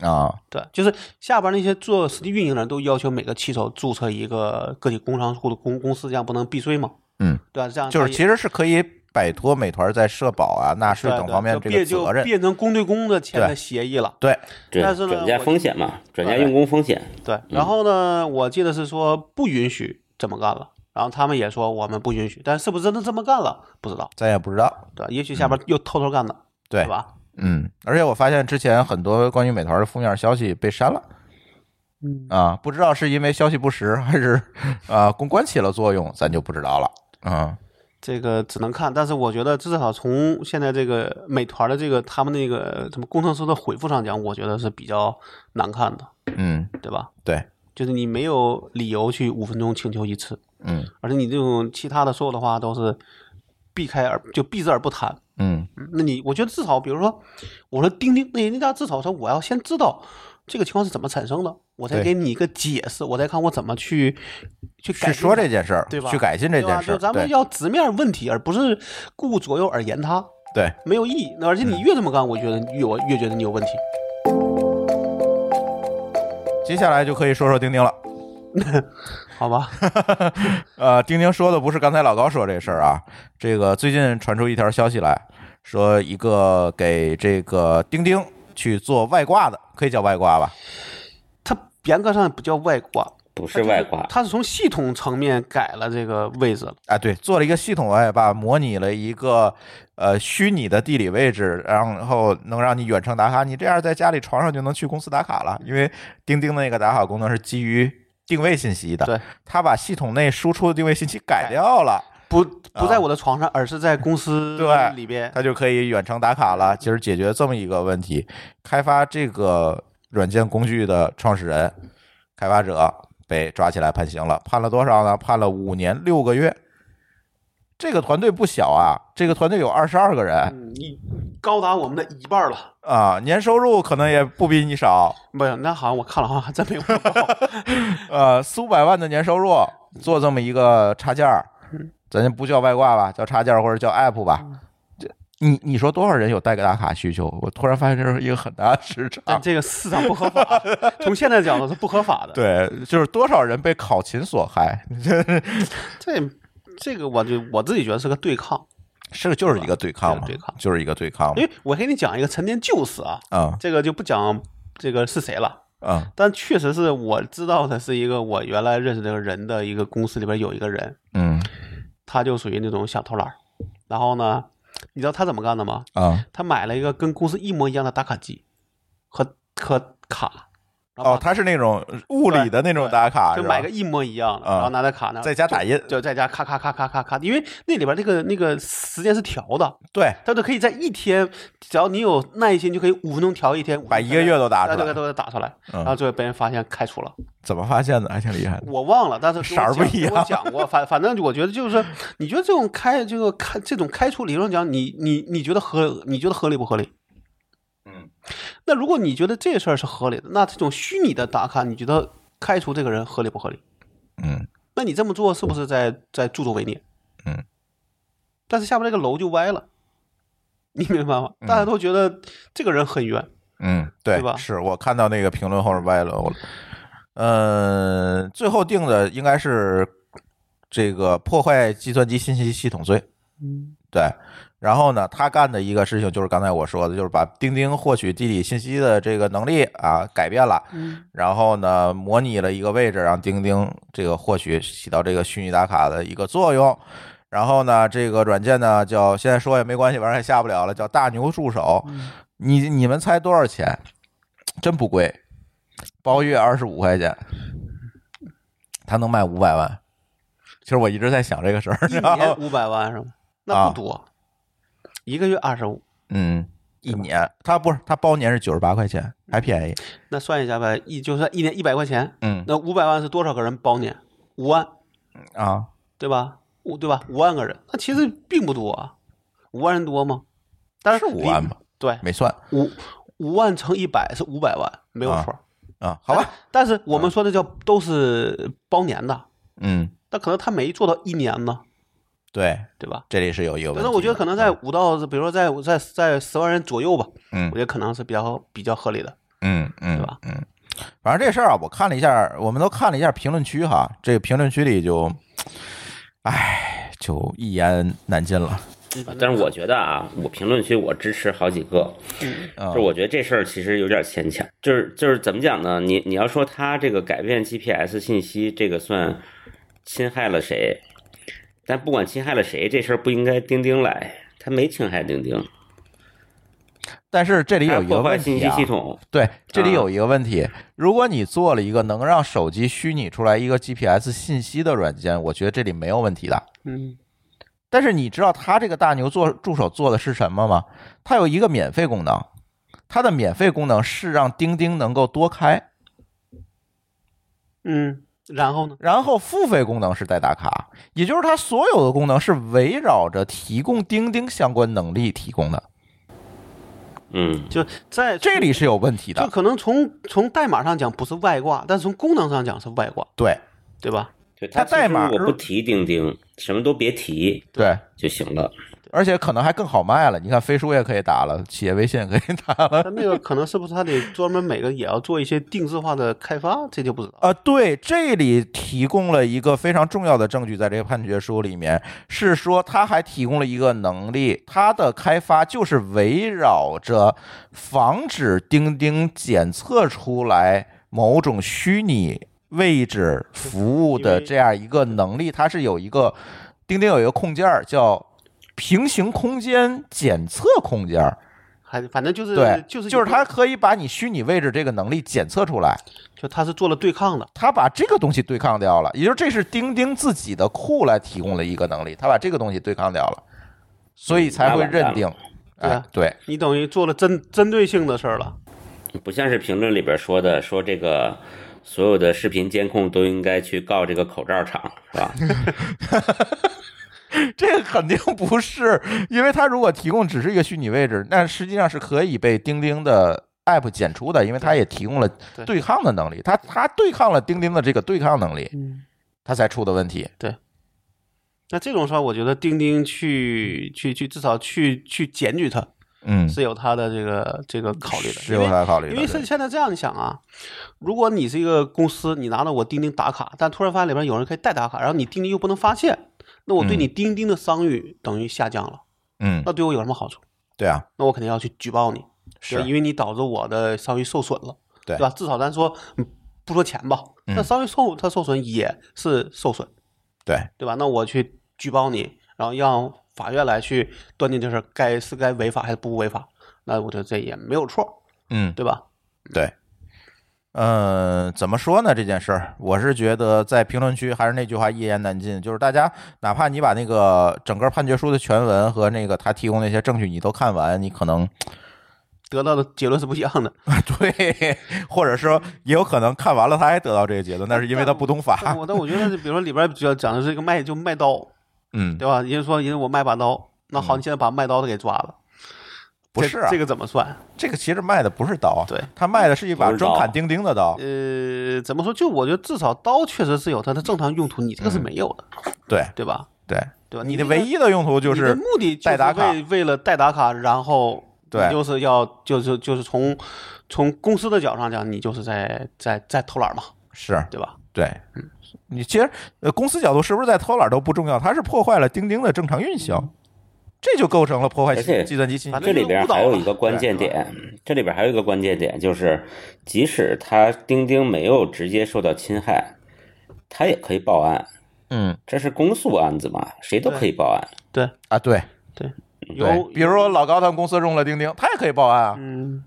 啊。对，就是下边那些做实际运营的人都要求每个骑手注册一个个体工商户的公公司，这样不能避税吗？嗯，对吧？这样就是其实是可以摆脱美团在社保啊、纳税等方面这个就变就责任。变成公对公的签的协议了。对，对，但是呢转嫁风险嘛，转嫁用工风险。对，然后呢，我记得是说不允许这么干了，然后他们也说我们不允许，但是不是真的这么干了，不知道，咱也不知道。对吧？也许下边又偷偷干的，对对吧？嗯，而且我发现之前很多关于美团的负面消息被删了。嗯啊，不知道是因为消息不实，还是 (laughs) 啊公关起了作用，咱就不知道了。啊这个只能看，但是我觉得至少从现在这个美团的这个他们那个什么工程师的回复上讲，我觉得是比较难看的，嗯，对吧？对，就是你没有理由去五分钟请求一次，嗯而且你这种其他的所有的话都是避开而就避之而不谈。嗯嗯那你我觉得至少比如说，我说钉钉，那人家至少说我要先知道这个情况是怎么产生的，我才给你一个解释，我再看我怎么去去改去说这件事儿，对吧？去改进这件事儿，就咱们要直面问题，而不是顾左右而言他，对，没有意义。那而且你越这么干，我觉得越我越觉得你有问题。接下来就可以说说钉钉了。(laughs) 好吧，(laughs) 呃，钉钉说的不是刚才老高说这事儿啊，这个最近传出一条消息来说，一个给这个钉钉去做外挂的，可以叫外挂吧？它严格上不叫外挂，不是外挂，它是从系统层面改了这个位置了。啊，对，做了一个系统外挂，模拟了一个呃虚拟的地理位置，然后能让你远程打卡。你这样在家里床上就能去公司打卡了，因为钉钉的那个打卡功能是基于定位信息的，对，他把系统内输出的定位信息改掉了，不不在我的床上，而是在公司对里边。他就可以远程打卡了。其实解决这么一个问题，开发这个软件工具的创始人、开发者被抓起来判刑了，判了多少呢？判了五年六个月。这个团队不小啊，这个团队有二十二个人嗯，你高达我们的一半了。啊，年收入可能也不比你少，不是，那好像我看了，好像还真没有。呃，四五百万的年收入，做这么一个插件儿，咱就不叫外挂吧，叫插件儿或者叫 app 吧。这你你说多少人有代打卡需求？我突然发现这是一个很大的市场但。这个市场不合法，(laughs) 从现在角度是不合法的。对，就是多少人被考勤所害，这这个我就我自己觉得是个对抗，是就是一个对抗嘛，对抗就是一个对抗嘛因。为我给你讲一个陈年旧事啊，嗯这个就不讲这个是谁了。嗯但确实是我知道的是一个我原来认识这个人的一个公司里边有一个人，嗯他就属于那种小偷懒。然后呢，你知道他怎么干的吗？啊他买了一个跟公司一模一样的打卡机和和卡，哦，他是那种物理的那种打卡，就买个一模一样的，啊然后拿在卡那在家打印就在家咔咔咔咔咔咔，因为那里边那个那个时间是调的，对，他就可以在一天，只要你有耐心，就可以五分钟调一天，把一个月都打出来都打出来，嗯然后最后被人发现开除了。怎么发现的？还挺厉害的。我忘了，但是 (laughs) 色儿不一样我讲过，反反正我觉得就是，你觉得这种开这个开这种开除理论讲，你你你觉得合你觉得合理不合理？嗯，那如果你觉得这事儿是合理的，那这种虚拟的打卡，你觉得开除这个人合理不合理？嗯那你这么做是不是在在助纣为虐？嗯，但是下面这个楼就歪了，你明白吗？嗯大家都觉得这个人很冤，嗯，对对吧是我看到那个评论后面歪楼了。嗯，最后定的应该是这个破坏计算机信息系统罪。嗯，对，然后呢，他干的一个事情就是刚才我说的，就是把钉钉获取地理信息的这个能力啊改变了，嗯然后呢，模拟了一个位置，让钉钉这个获取起到这个虚拟打卡的一个作用。然后呢，这个软件呢叫现在说也没关系，反正也下不了了，叫大牛助手。你你们猜多少钱？真不贵，包月二十五块钱，他能卖五百万。其实我一直在想这个事儿，你一知道吗年五百万是吗？那不多，一个月二十五，嗯，一年他不是他包年是九十八块钱，还便宜。那算一下呗，一就算一年一百块钱，嗯那五百万是多少个人包年？五万，啊，对吧？五对吧？五万个人，那其实并不多啊，五万人多吗？但是是五万吧？对，没算五五万乘一百是五百万，没有错。啊，好吧，但是我们说的叫都是包年的，嗯，那可能他没做到一年呢，对，对吧？这里是有一个问题的。但是我觉得可能在五到，比如说在在在十万人左右吧，嗯我觉得可能是比较比较合理的。嗯嗯，对吧嗯，反正这事儿啊，我看了一下，我们都看了一下评论区哈，这个评论区里就，唉，就一言难尽了。但是我觉得啊，我评论区我支持好几个，嗯就是我觉得这事儿其实有点牵强，就是就是怎么讲呢？你你要说他这个改变 GPS 信息，这个算侵害了谁？但不管侵害了谁，这事儿不应该钉钉来，他没侵害钉钉，但是这里有一个问题啊，系统。对，这里啊有一个问题，如果你做了一个能让手机虚拟出来一个 GPS 信息的软件，我觉得这里没有问题的。嗯，但是你知道他这个大牛做助手做的是什么吗？它有一个免费功能，它的免费功能是让钉钉能够多开，嗯，然后呢？然后付费功能是代打卡，也就是它所有的功能是围绕着提供钉钉相关能力提供的，嗯，就在这里是有问题的。就可能从从代码上讲不是外挂，但从功能上讲是外挂，对对吧？对它代码我不提钉钉，什么都别提对，就行了。而且可能还更好卖了。你看飞书也可以打了，企业微信也可以打了。(laughs) 那个可能是不是他得专门每个也要做一些定制化的开发，这就不知道。呃，对，这里提供了一个非常重要的证据，在这个判决书里面是说，他还提供了一个能力，它的开发就是围绕着防止钉钉检测出来某种虚拟位置服务的这样一个能力，它是有一个钉钉有一个控件儿叫平行空间检测空间儿，还反正就是对，就是就是它可以把你虚拟位置这个能力检测出来。就他是做了对抗的，他把这个东西对抗掉了，也就是这是钉钉自己的库来提供了一个能力，他把这个东西对抗掉了，所以才会认定，对啊，哎对，你等于做了针针对性的事儿了。不像是评论里边说的，说这个所有的视频监控都应该去告这个口罩厂，是吧？(laughs) (laughs) 这个肯定不是，因为它如果提供只是一个虚拟位置，那实际上是可以被钉钉的 app 检出的，因为它也提供了对对抗的能力，它它对抗了钉钉的这个对抗能力，嗯，它才出的问题。对那这种说，我觉得钉钉去去去，至少去去检举它嗯，是有他的这个这个考虑的，是有它考虑的，因为是现在这样，你想啊，如果你是一个公司，你拿了我钉钉打卡，但突然发现里边有人可以代打卡，然后你钉钉又不能发现，那我对你钉钉的商誉等于下降了，嗯，那对我有什么好处？对啊，那我肯定要去举报你，是。因为你导致我的商誉受损了，对。吧？至少咱说嗯不说钱吧，嗯。那商誉受它受损也是受损，对，对吧？那我去举报你，然后让法院来去断定这事该是该违法还是不违法，那我觉得这也没有错，嗯，对吧？对，嗯，怎么说呢？这件事儿，我是觉得在评论区还是那句话，一言难尽。就是大家，哪怕你把那个整个判决书的全文和那个他提供那些证据你都看完，你可能 (tsk) 得到的结论是不一样的。(laughs) 对，或者说也有可能看完了他还得到这个结论，那是因为他不懂法。我但我觉得，比如说里边主要讲的是一个卖就卖刀，嗯，对吧？人家说人家我卖把刀，那好，你现在把卖刀的给抓了，这不是啊这个怎么算？这个其实卖的不是刀，对，他卖的是一把专砍钉钉的刀。呃，怎么说？就我觉得至少刀确实是有它的正常用途，你这个是没有的，对对吧？对，对吧？你的唯一的用途就是你的目的就是代打卡为为了代打卡，然后对你就是要就是就是从从公司的角度上讲，你就是在在在偷懒嘛，是对吧？对，嗯你其实呃，公司角度是不是在偷懒都不重要，它是破坏了钉钉的正常运行，这就构成了破坏而且计算机信息反。正这里边还有一个关键点，这里边还有一个关键点，就是即使他钉钉没有直接受到侵害，他也可以报案，嗯这是公诉案子嘛，谁都可以报案。对啊，对对，对有，比如说老高他们公司用了钉钉，他也可以报案啊，嗯，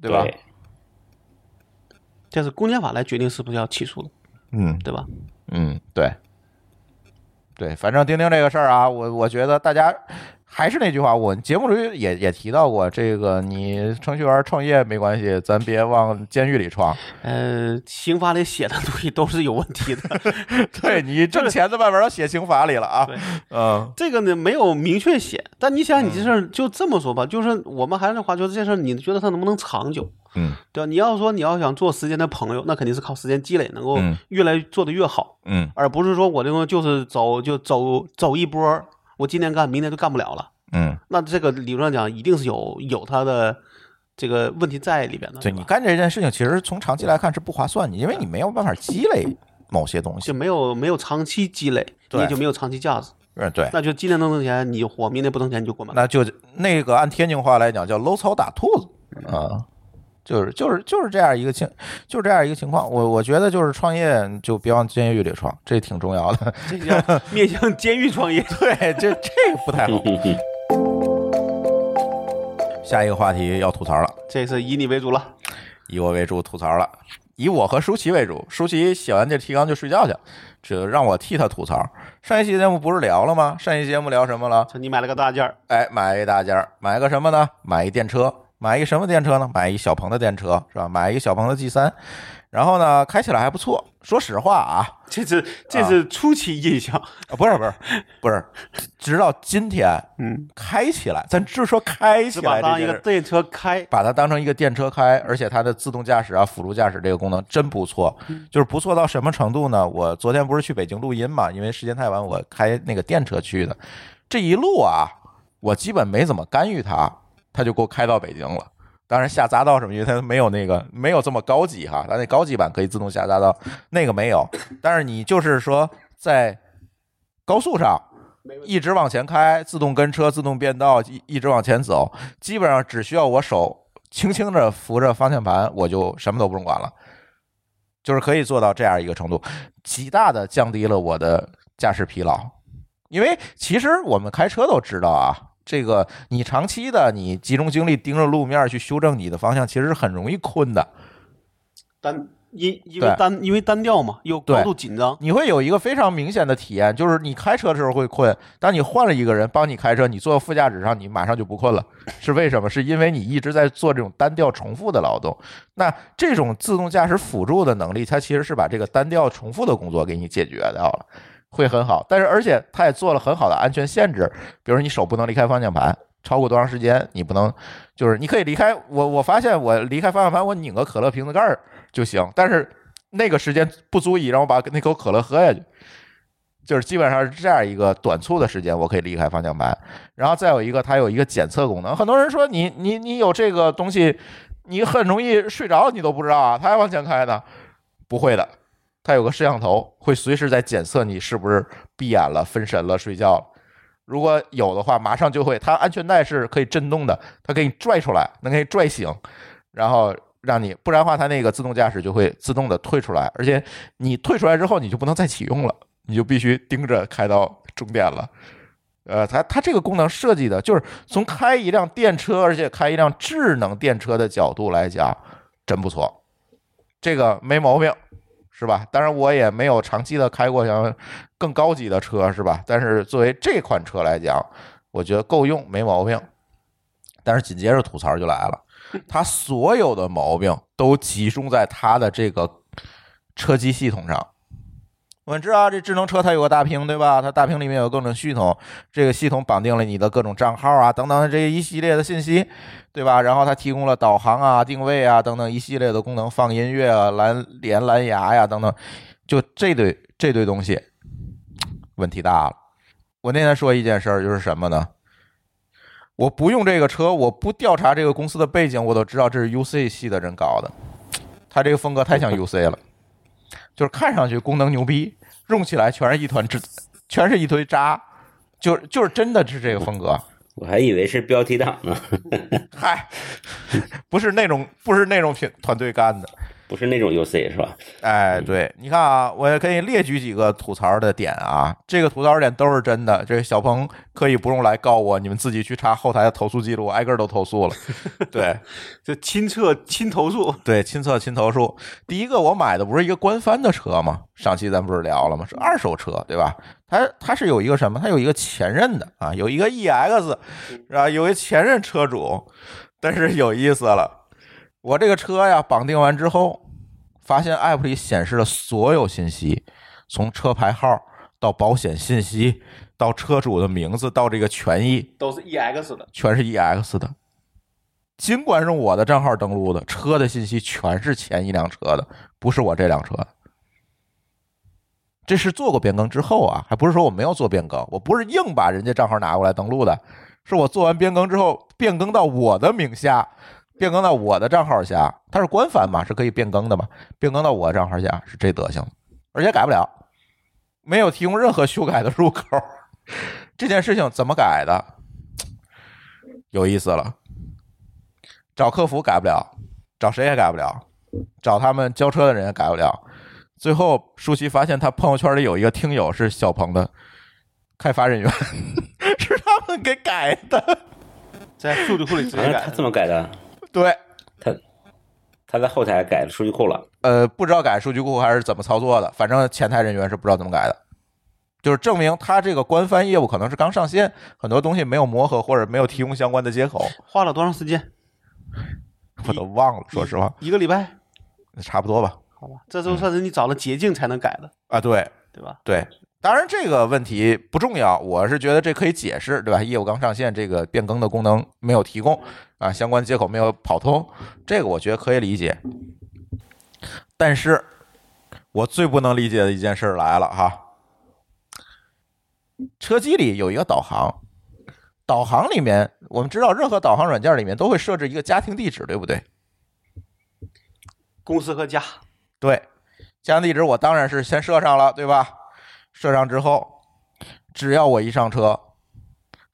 对吧？这是公检法来决定是不是要起诉的，嗯对吧？嗯，对，对，反正钉钉这个事儿啊，我我觉得大家还是那句话，我节目里也也提到过，这个你程序员创业没关系，咱别往监狱里闯。(laughs) 呃，刑法里写的东西都是有问题的。(laughs) 对你挣钱的办法要写刑法里了啊。嗯，这个呢没有明确写，但你想，你这事儿就这么说吧，就是我们还是那话，就是这事儿，你觉得它能不能长久？嗯，对吧？你要说你要想做时间的朋友，那肯定是靠时间积累，能够越来做的越好。嗯，而不是说我这个就是走就走走一波，我今年干，明年就干不了了。嗯，那这个理论上讲，一定是有有它的这个问题在里边的。对你干这件事情，其实从长期来看是不划算的，因为你没有办法积累某些东西，就没有没有长期积累，你也就没有长期价值。嗯，对，那就今天能挣钱你就活，明天不挣钱你就滚吧。那就那个按天津话来讲叫搂草打兔子啊。就是就是就是这样一个情，就是这样一个情况。我我觉得就是创业就别往监狱里闯，这挺重要的。这叫 (laughs) 面向监狱创业，对，这这个不太好。下一个话题要吐槽了，这次以你为主了，以我为主吐槽了，以我和舒淇为主。舒淇写完这提纲就睡觉去，这让我替他吐槽。上一期节目不是聊了吗？上一期节目聊什么了？你买了个大件儿，哎，买一大件儿，买个什么呢？买一电车。买一个什么电车呢？买一小鹏的电车是吧？买一个小鹏的 G 三，然后呢，开起来还不错。说实话啊，这是这是初期印象。啊，不是不是不是，直到今天，嗯，开起来，咱就是说开起来，把当一个电车开，把它当成一个电车开，而且它的自动驾驶啊、辅助驾驶这个功能真不错，就是不错到什么程度呢？我昨天不是去北京录音嘛，因为时间太晚，我开那个电车去的，这一路啊，我基本没怎么干预它。他就给我开到北京了，当然下匝道什么，因为它没有那个没有这么高级哈，它那高级版可以自动下匝道，那个没有。但是你就是说在高速上一直往前开，自动跟车、自动变道，一一直往前走，基本上只需要我手轻轻的扶着方向盘，我就什么都不用管了，就是可以做到这样一个程度，极大的降低了我的驾驶疲劳。因为其实我们开车都知道啊。这个你长期的你集中精力盯着路面去修正你的方向，其实是很容易困的。单因因为单因为单调嘛，又高度紧张，你会有一个非常明显的体验，就是你开车的时候会困。当你换了一个人帮你开车，你坐副驾驶上，你马上就不困了。是为什么？是因为你一直在做这种单调重复的劳动。那这种自动驾驶辅助的能力，它其实是把这个单调重复的工作给你解决掉了。会很好，但是而且它也做了很好的安全限制，比如说你手不能离开方向盘，超过多长时间你不能，就是你可以离开我。我发现我离开方向盘，我拧个可乐瓶子盖儿就行，但是那个时间不足以让我把那口可乐喝下去，就是基本上是这样一个短促的时间，我可以离开方向盘。然后再有一个，它有一个检测功能。很多人说你你你有这个东西，你很容易睡着，你都不知道啊，它还往前开呢，不会的。它有个摄像头，会随时在检测你是不是闭眼了、分神了、睡觉了。如果有的话，马上就会。它安全带是可以震动的，它给你拽出来，能给你拽醒，然后让你，不然的话，它那个自动驾驶就会自动的退出来。而且你退出来之后，你就不能再启用了，你就必须盯着开到终点了。呃，它它这个功能设计的就是从开一辆电车，而且开一辆智能电车的角度来讲，真不错，这个没毛病。是吧？当然，我也没有长期的开过像更高级的车，是吧？但是作为这款车来讲，我觉得够用，没毛病。但是紧接着吐槽就来了，它所有的毛病都集中在它的这个车机系统上。我们知道这智能车它有个大屏，对吧？它大屏里面有各种系统，这个系统绑定了你的各种账号啊等等这一系列的信息，对吧？然后它提供了导航啊、定位啊等等一系列的功能，放音乐啊、蓝连蓝牙呀等等，就这堆这堆东西，问题大了。我那天说一件事儿，就是什么呢？我不用这个车，我不调查这个公司的背景，我都知道这是 UC 系的人搞的，他这个风格太像 UC 了。就是看上去功能牛逼，用起来全是一团纸，全是一堆渣，就就是真的是这个风格。我还以为是标题党呢。(laughs) 嗨，不是那种不是那种品团队干的。不是那种 UC 是吧？哎，对，你看啊，我也可以列举几个吐槽的点啊，这个吐槽点都是真的。这个小鹏可以不用来告我，你们自己去查后台的投诉记录，挨个都投诉了。对，(laughs) 就亲测亲投诉，对，亲测亲投诉。第一个，我买的不是一个官方的车吗？上期咱不是聊了吗？是二手车，对吧？它它是有一个什么？它有一个前任的啊，有一个 EX 是吧？有一前任车主，但是有意思了。我这个车呀，绑定完之后，发现 App 里显示的所有信息，从车牌号到保险信息，到车主的名字，到这个权益，都是 EX 的，全是 EX 的。尽管是我的账号登录的，车的信息全是前一辆车的，不是我这辆车的。这是做过变更之后啊，还不是说我没有做变更，我不是硬把人家账号拿过来登录的，是我做完变更之后，变更到我的名下。变更到我的账号下，它是官方嘛，是可以变更的嘛？变更到我账号下是这德行，而且改不了，没有提供任何修改的入口。这件事情怎么改的？有意思了，找客服改不了，找谁也改不了，找他们交车的人也改不了。最后，舒淇发现他朋友圈里有一个听友是小鹏的开发人员，(laughs) 是他们给改的，在数据库里直接改。他怎么改的？对他，他在后台改了数据库了。呃，不知道改数据库还是怎么操作的，反正前台人员是不知道怎么改的，就是证明他这个官方业务可能是刚上线，很多东西没有磨合或者没有提供相关的接口。(sniffs) 花了多长时间？我都忘了，说实话，一个礼拜，差不多吧。好吧，这就算是你找了捷径才能改的啊，对对吧？对。当然，这个问题不重要，我是觉得这可以解释，对吧？业务刚上线，这个变更的功能没有提供啊，相关接口没有跑通，这个我觉得可以理解。但是，我最不能理解的一件事来了哈，车机里有一个导航，导航里面我们知道，任何导航软件里面都会设置一个家庭地址，对不对？公司和家，对，家庭地址我当然是先设上了，对吧？设上之后，只要我一上车，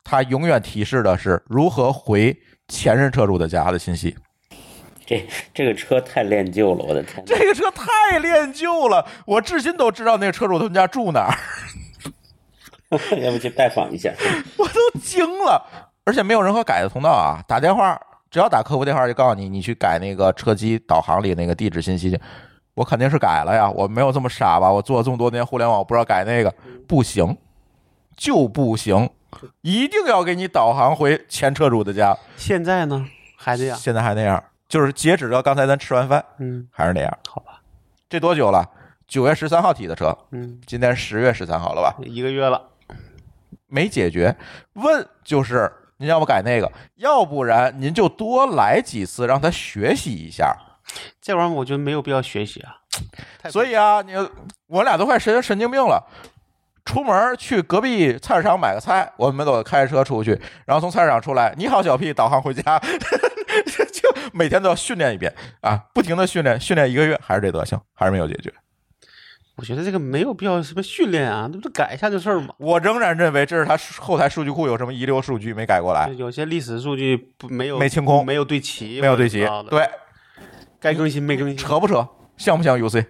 它永远提示的是如何回前任车主的家的信息。(laughs) 这这个车太恋旧了，我的天！这个车太恋旧了，我至今都知道那个车主他们家住哪儿。(laughs) 要不去拜访一下？(laughs) 我都惊了，而且没有任何改的通道啊！打电话，只要打客服电话就告诉你，你去改那个车机导航里那个地址信息去。我肯定是改了呀，我没有这么傻吧？我做了这么多年互联网，我不知道改那个不行，就不行，一定要给你导航回前车主的家。现在呢，还这样？现在还那样，就是截止到刚才咱吃完饭，嗯，还是那样。好吧，这多久了？九月十三号提的车，嗯，今天十月十三号了吧？一个月了，没解决。问就是您要不改那个，要不然您就多来几次，让他学习一下。这玩意儿我觉得没有必要学习啊，(tsk) 所以啊，你我俩都快神神经病了。出门去隔壁菜市场买个菜，我们都开车出去，然后从菜市场出来，你好小屁，导航回家，(laughs) 就每天都要训练一遍啊，不停的训练，训练一个月还是这德行，还是没有解决。我觉得这个没有必要什么训练啊，那不改一下就事儿吗？我仍然认为这是他后台数据库有什么遗留数据没改过来，有些历史数据不没有没清空，没有对齐，没有对齐，对。该更新没更新，扯不扯？像不像 UC？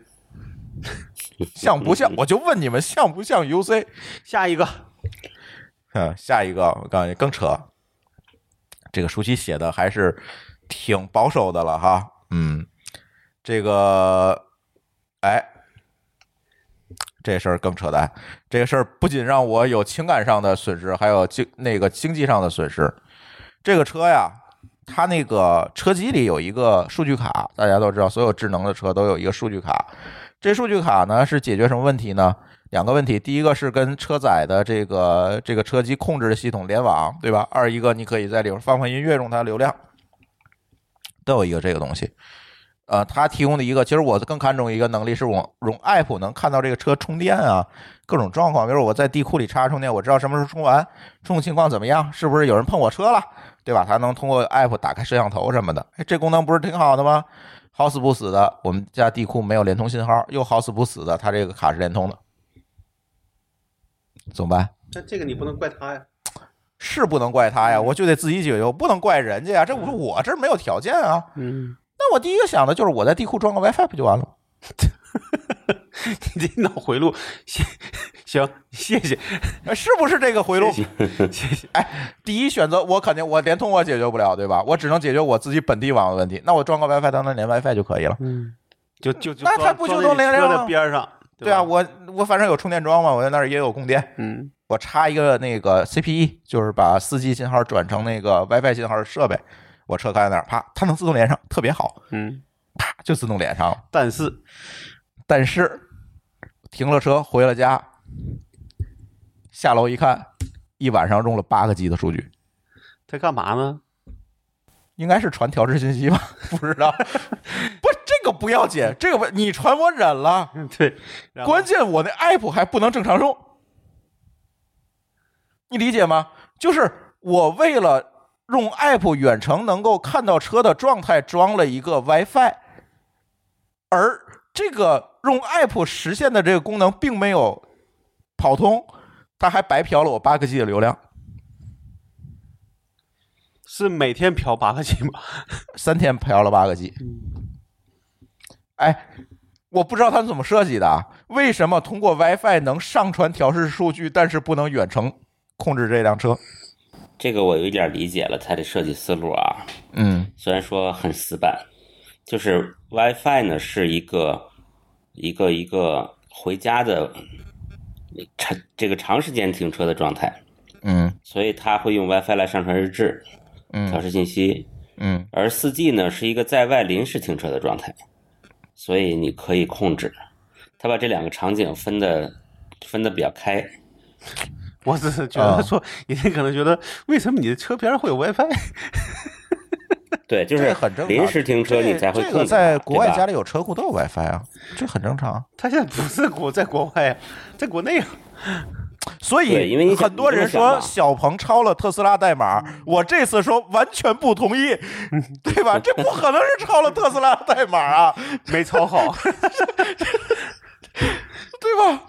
(laughs) 像不像？我就问你们像不像 UC？下一个，嗯，下一个，我告诉你更扯。这个书期写的还是挺保守的了哈。嗯，这个，哎，这事儿更扯淡。这个事儿不仅让我有情感上的损失，还有经那个经济上的损失。这个车呀。它那个车机里有一个数据卡，大家都知道，所有智能的车都有一个数据卡。这数据卡呢是解决什么问题呢？两个问题，第一个是跟车载的这个这个车机控制的系统联网，对吧？二一个你可以在里边放放音乐，用它的流量，都有一个这个东西。呃，它提供的一个，其实我更看重一个能力是，我用 app 能看到这个车充电啊，各种状况，比如我在地库里插充电，我知道什么时候充完，充情况怎么样，是不是有人碰我车了？对吧？它能通过 app 打开摄像头什么的，哎，这功能不是挺好的吗？好死不死的，我们家地库没有联通信号，又好死不死的，它这个卡是联通的，怎么办？那这个你不能怪他呀，(tsk) 是不能怪他呀，我就得自己解决，我不能怪人家呀，这我说我这没有条件啊，嗯，那我第一个想的就是我在地库装个 WiFi 不就完了吗？(laughs) (laughs) 你这脑回路，行行，谢谢，呃是不是这个回路？谢谢。哎，第一选择我肯定我联通我解决不了，对吧？我只能解决我自己本地网的问题。那我装个 WiFi，当然连 WiFi 就可以了。嗯，就就就那它不就能连上边上？对啊，我我反正有充电桩嘛，我在那儿也有供电，嗯我插一个那个 CPE，就是把四 G 信号转成那个 WiFi 信号的设备，我车开在那儿，啪，它能自动连上，特别好，嗯，啪就自动连上了。但是但是停了车回了家，下楼一看，一晚上用了八个 G 的数据，在干嘛呢？应该是传调制信息吧？(laughs) 不知道，(laughs) 不这个不要紧，这个不你传我忍了，(laughs) 对，关键我那 app 还不能正常用，你理解吗？就是我为了用 app 远程能够看到车的状态，装了一个 WiFi，而这个用 app 实现的这个功能并没有跑通，它还白嫖了我八个 G 的流量，是每天嫖八个 G 吗？(laughs) 三天嫖了八个 G。哎，我不知道他们怎么设计的啊？为什么通过 WiFi 能上传调试数据，但是不能远程控制这辆车？这个我有一点理解了它的设计思路啊。嗯虽然说很死板，就是 WiFi 呢是一个一个一个回家的长这个长时间停车的状态，嗯所以他会用 WiFi 来上传日志、嗯调嗯试信息。嗯而 4G 呢是一个在外临时停车的状态，所以你可以控制。他把这两个场景分的分的比较开。我只是觉啊得说，你可能觉得为什么你的车边会有 WiFi？(laughs) 对，就是这很正常。临时停车你才会这个。在国外家里有车库都有 WiFi 啊，这很正常。他现在不是国在国外啊，在国内啊。(laughs) 所以因为很多人说小鹏抄了特斯拉代码，我这次说完全不同意，(laughs) 对吧？这不可能是抄了特斯拉代码啊，没抄好，(laughs) 对吧？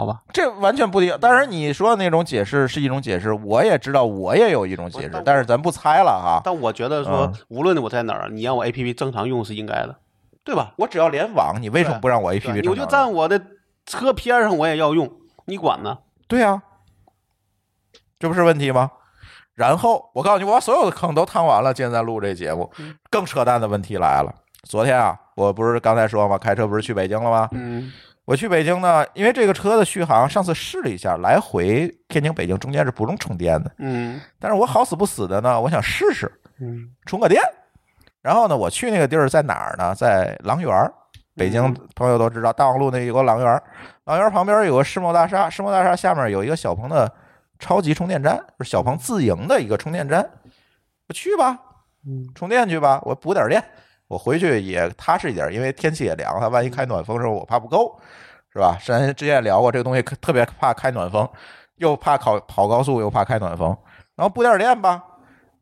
好吧？这完全不一样。当然，你说的那种解释是一种解释，我也知道，我也有一种解释，但是咱不猜了哈。但我觉得说嗯，无论我在哪儿，你让我 APP 正常用是应该的，对吧？我只要联网，你为什么不让我 APP 对正常我就站我的车边上我也要用，你管呢？对啊，这不是问题吗？然后我告诉你，我把所有的坑都趟完了，今天在录这节目，更扯淡的问题来了。昨天啊，我不是刚才说吗？开车不是去北京了吗？嗯我去北京呢，因为这个车的续航，上次试了一下，来回天津北京中间是不用充电的。嗯但是我好死不死的呢，我想试试嗯充个电。然后呢，我去那个地儿在哪儿呢？在郎园儿。北京朋友都知道，大望路那有个郎园儿，郎园儿旁边有个世贸大厦，世贸大厦下面有一个小鹏的超级充电站，是小鹏自营的一个充电站。我去吧，嗯充电去吧，我补点电，我回去也踏实一点，因为天气也凉，它万一开暖风的时候我怕不够，是吧？咱之前也聊过，这个东西特别怕开暖风，又怕考跑高速，又怕开暖风，然后补点电吧。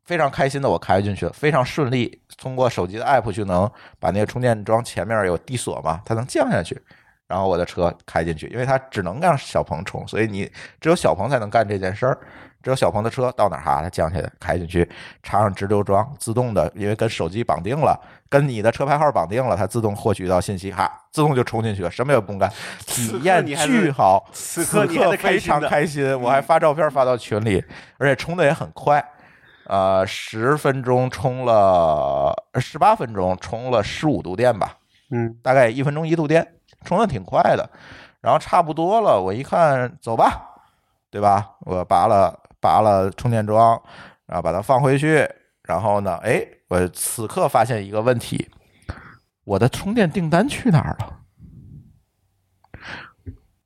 非常开心的我开进去了，非常顺利，通过手机的 app 就能把那个充电桩前面有地锁嘛，它能降下去，然后我的车开进去，因为它只能让小鹏充，所以你只有小鹏才能干这件事儿。只有小鹏的车到哪儿哈，它降下来开进去，插上直流桩，自动的，因为跟手机绑定了，跟你的车牌号绑定了，它自动获取到信息，哈，自动就充进去了，什么也不用干，体验巨好，此此刻非常开心，我还发照片发到群里，而且充的也很快，呃，十分钟充了十八分钟充了十五度电吧，嗯大概一分钟一度电，充的挺快的。然后差不多了，我一看，走吧，对吧？我拔了拔了充电桩，然后把它放回去。然后呢，哎，我此刻发现一个问题，我的充电订单去哪儿了？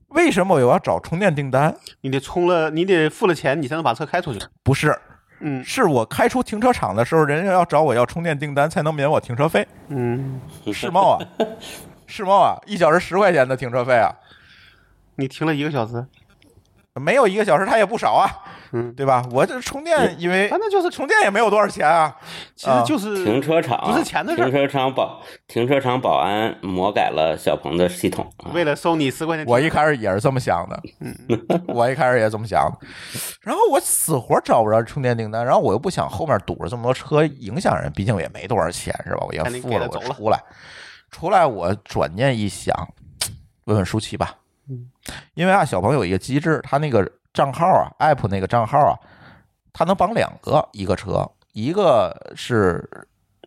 为什么我要找充电订单？你得充了，你得付了钱，你才能把车开出去。不是，嗯是我开出停车场的时候，人家要找我要充电订单才能免我停车费。嗯，世贸啊，世贸啊，一小时十块钱的停车费啊，你停了一个小时，没有一个小时，它也不少啊。嗯，对吧？我这充电，因为反正就是充电也没有多少钱啊。其实就是停车场不是钱的事儿停车场保停车场保安魔改了小鹏的系统啊，为了收你十块钱。我一开始也是这么想的，嗯，我一开始也这么想的，然后我死活找不着充电订单，然后我又不想后面堵着这么多车影响人，毕竟也没多少钱是吧？我付了，给他走了我出来，出来我转念一想，问问舒淇吧，嗯，因为啊，小鹏有一个机制，他那个账号啊，app 那个账号啊，它能绑两个一个车，一个是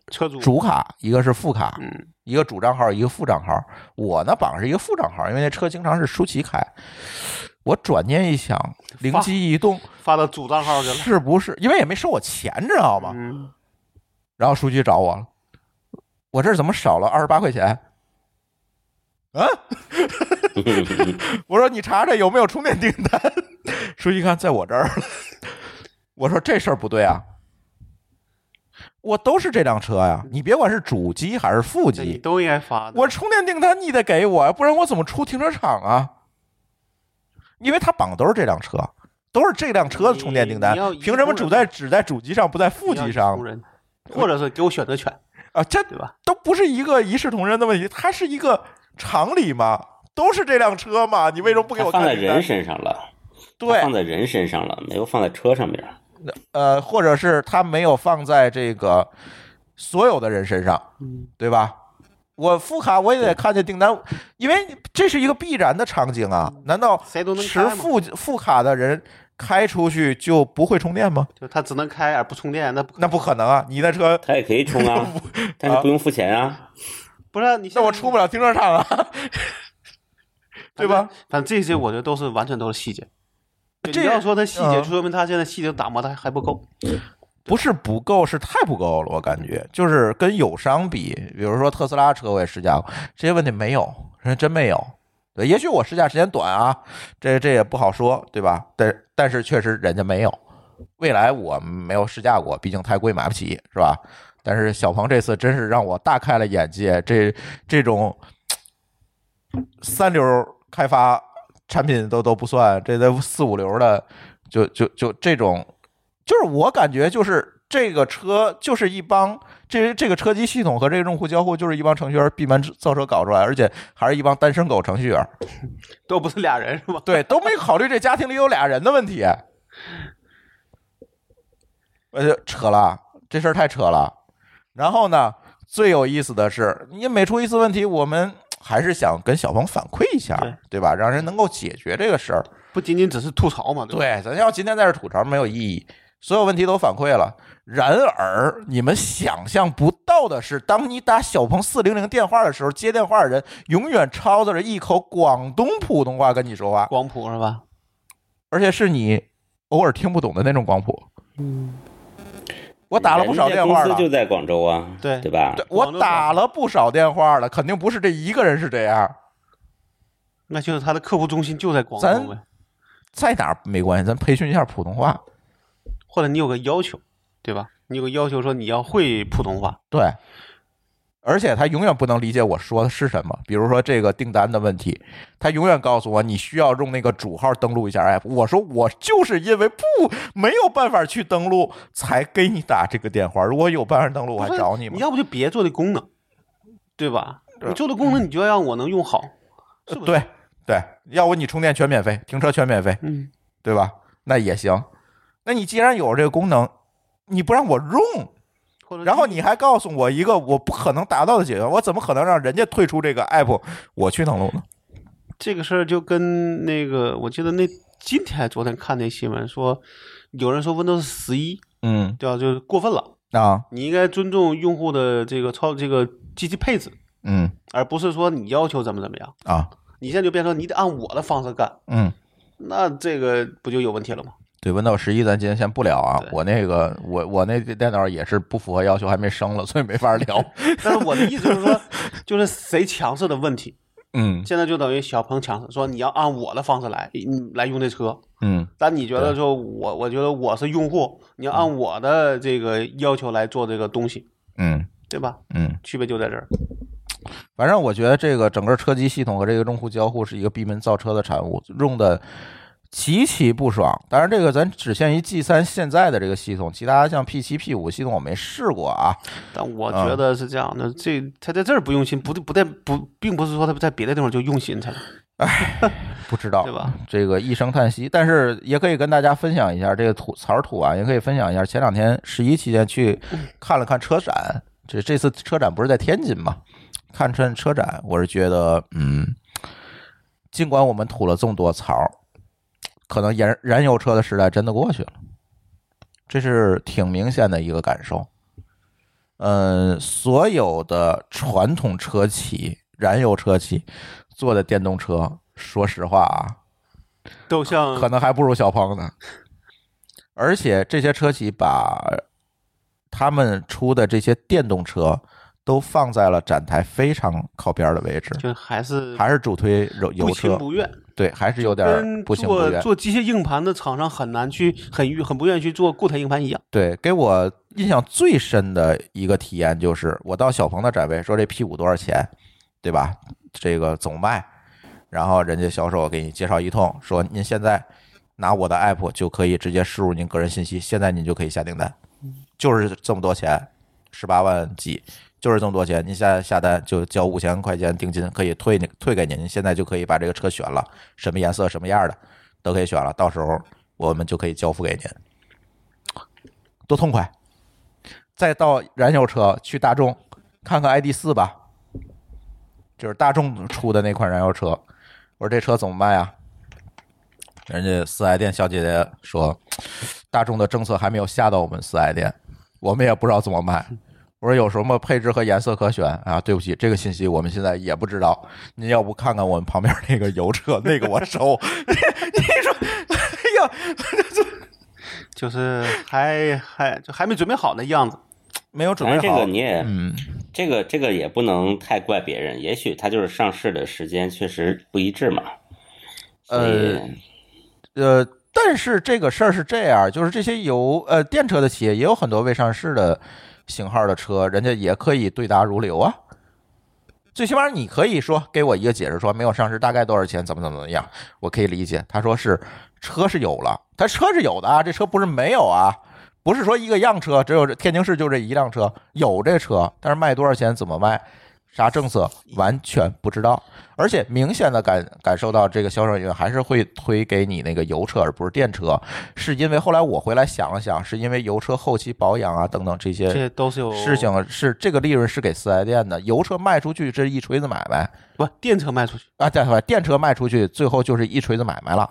车主主卡，一个是副卡，嗯，一个主账号，一个副账号。我呢绑是一个副账号，因为那车经常是舒淇开。我转念一想，灵机一动，发到主账号去了。是不是？因为也没收我钱，知道吗？嗯，然后舒淇找我了，我这怎么少了二十八块钱？啊！(laughs) 我说你查查有没有充电订单。(laughs) 书记看在我这儿了。我说这事儿不对啊，我都是这辆车呀，你别管是主机还是副机，你都应该发。我充电订单你得给我呀，不然我怎么出停车场啊？因为他绑的都是这辆车，都是这辆车的充电订单，凭什么只在只在主机上不在副机上或者是给我选择权，啊？这对吧？都不是一个一视同仁的问题，它是一个常理嘛，都是这辆车嘛，你为什么不给我看放在人身上了，对放，在人身上了，没有放在车上面。呃，或者是他没有放在这个所有的人身上，嗯，对吧？我副卡我也得看见订单，因为这是一个必然的场景啊！难道谁都能持？副副卡的人开出去就不会充电吗？就他只能开而不充电，那不那不可能啊！你的车，他也可以充啊，(laughs) 但是不用付钱啊。不是你那我出不了停车场啊，对吧？反正这些我觉得都是完全都是细节。这你要说它细节，就说明它现在细节打磨的还还不够。不是不够，是太不够了。我感觉就是跟友商比，比如说特斯拉车我也试驾过，这些问题没有，人家真没有。对，也许我试驾时间短啊，这这也不好说，对吧？但但是确实人家没有。未来我没有试驾过，毕竟太贵买不起，是吧？但是小鹏这次真是让我大开了眼界，这这种三流开发产品都都不算，这都四五流的，就就就这种，就是我感觉就是这个车就是一帮这这个车机系统和这个用户交互就是一帮程序员闭门造车搞出来，而且还是一帮单身狗程序员，都不是俩人是吧？对，都没考虑这家庭里有俩人的问题。(laughs) 呃，扯了，这事儿太扯了。然后呢，最有意思的是，你每出一次问题，我们还是想跟小鹏反馈一下，对对吧？让人能够解决这个事儿。不仅仅只是吐槽嘛，对吧？对，咱要今天在这吐槽没有意义，所有问题都反馈了。然而，你们想象不到的是，当你打小鹏四零零电话的时候，接电话的人永远操着一口广东普通话跟你说话，广普是吧？而且是你偶尔听不懂的那种广普。嗯，我打了不少电话了公司，就在广州啊，对对吧？对我打了不少电话了，肯定不是这一个人是这样，那就是他的客服中心就在广州呗。在哪儿没关系，咱培训一下普通话。或者你有个要求，对吧？你有个要求说你要会普通话，对，而且他永远不能理解我说的是什么。比如说这个订单的问题，他永远告诉我你需要用那个主号登录一下 app。我说我就是因为不没有办法去登录，才给你打这个电话。如果有办法登录，我还找你吗？你要不就别做这功能，对吧？你做的功能，你就要让我能用好，是不是？对对，要不你充电全免费，停车全免费，嗯，对吧？那也行。那你既然有这个功能，你不让我用，然后你还告诉我一个我不可能达到的解决，我怎么可能让人家退出这个 app，我去登录呢？这个事儿就跟那个，我记得那今天还昨天看那新闻说，有人说 Windows 十一嗯对吧，就是过分了，啊你应该尊重用户的这个操这个机器配置，嗯而不是说你要求怎么怎么样。啊你现在就变成你得按我的方式干，嗯，那这个不就有问题了吗？对，Windows 十一咱今天先不聊啊，我那个我我那电脑也是不符合要求，还没升了，所以没法聊。(laughs) 但是我的意思就是说，(laughs) 就是谁强势的问题。嗯现在就等于小鹏强势，说你要按我的方式来，嗯，来用这车。嗯但你觉得说我，我觉得我是用户，你要按我的这个要求来做这个东西，嗯对吧？嗯，区别就在这儿。反正我觉得这个整个车机系统和这个用户交互是一个闭门造车的产物，用的极其不爽。当然，这个咱只限于 G 三现在的这个系统，其他像 P 七、P 五系统我没试过啊。但我觉得是这样的，这他在这儿不用心，不不带不，并不是说他在别的地方就用心去了。唉，不知道对吧？这个一声叹息，但是也可以跟大家分享一下这个吐槽吐完，也可以分享一下前两天十一期间去看了看车展。这这次车展不是在天津嘛？看车车展，我是觉得，嗯，尽管我们吐了这么多槽，可能燃燃油车的时代真的过去了，这是挺明显的一个感受。嗯，所有的传统车企、燃油车企做的电动车，说实话啊，都像可能还不如小鹏呢。而且这些车企把他们出的这些电动车都放在了展台非常靠边的位置，就还是还是主推油油不情车，不愿，对，还是有点儿不情不愿。做做机械硬盘的厂商很难去很愿很不愿意去做固态硬盘一样。对，给我印象最深的一个体验就是，我到小鹏的展位说这 P 五多少钱，对吧？这个怎么卖？然后人家销售给你介绍一通，说您现在拿我的 app 就可以直接输入您个人信息，现在您就可以下订单，就是这么多钱，十八万几，就是这么多钱，您下下单就交五千块钱定金，可以退你退给您，您现在就可以把这个车选了，什么颜色什么样的都可以选了，到时候我们就可以交付给您，多痛快！再到燃油车去大众看看 ID 四吧，就是大众出的那款燃油车。我说这车怎么卖啊？人家四 S 店小姐姐说，大众的政策还没有下到我们四 S 店，我们也不知道怎么卖。我说有什么配置和颜色可选啊？对不起，这个信息我们现在也不知道。您要不看看我们旁边那个油车，那个我熟。(laughs) 你说，哎呀，就是还还就还没准备好那样子。没有准备好。这个你也，嗯，这个这个也不能太怪别人，也许他就是上市的时间确实不一致嘛。呃呃，但是这个事儿是这样，就是这些油呃电车的企业也有很多未上市的型号的车，人家也可以对答如流啊。最起码你可以说给我一个解释，说没有上市大概多少钱，怎么怎么怎么样，我可以理解。他说是车是有了，他车是有的啊，这车不是没有啊，不是说一个样车只有这天津市就这一辆车，有这车，但是卖多少钱，怎么卖，啥政策完全不知道。而且明显的感感受到这个销售人员还是会推给你那个油车，而不是电车，是因为后来我回来想了想，是因为油车后期保养啊等等这些这都是有事情是这个利润是给四 S 店的，油车卖出去这是一锤子买卖不电车卖出去，啊，对吧？电车卖出去最后就是一锤子买卖了，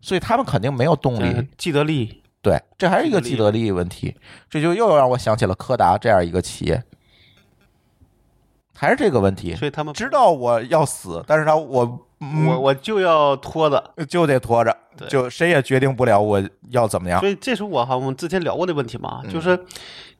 所以他们肯定没有动力。既得利益。对，这还是一个既得利益问题，这就又让我想起了柯达这样一个企业，还是这个问题。所以他们知道我要死，但是他我嗯我我就要拖着，就得拖着，就谁也决定不了我要怎么样所。以这是我哈我们之前聊过的问题嘛，嗯就是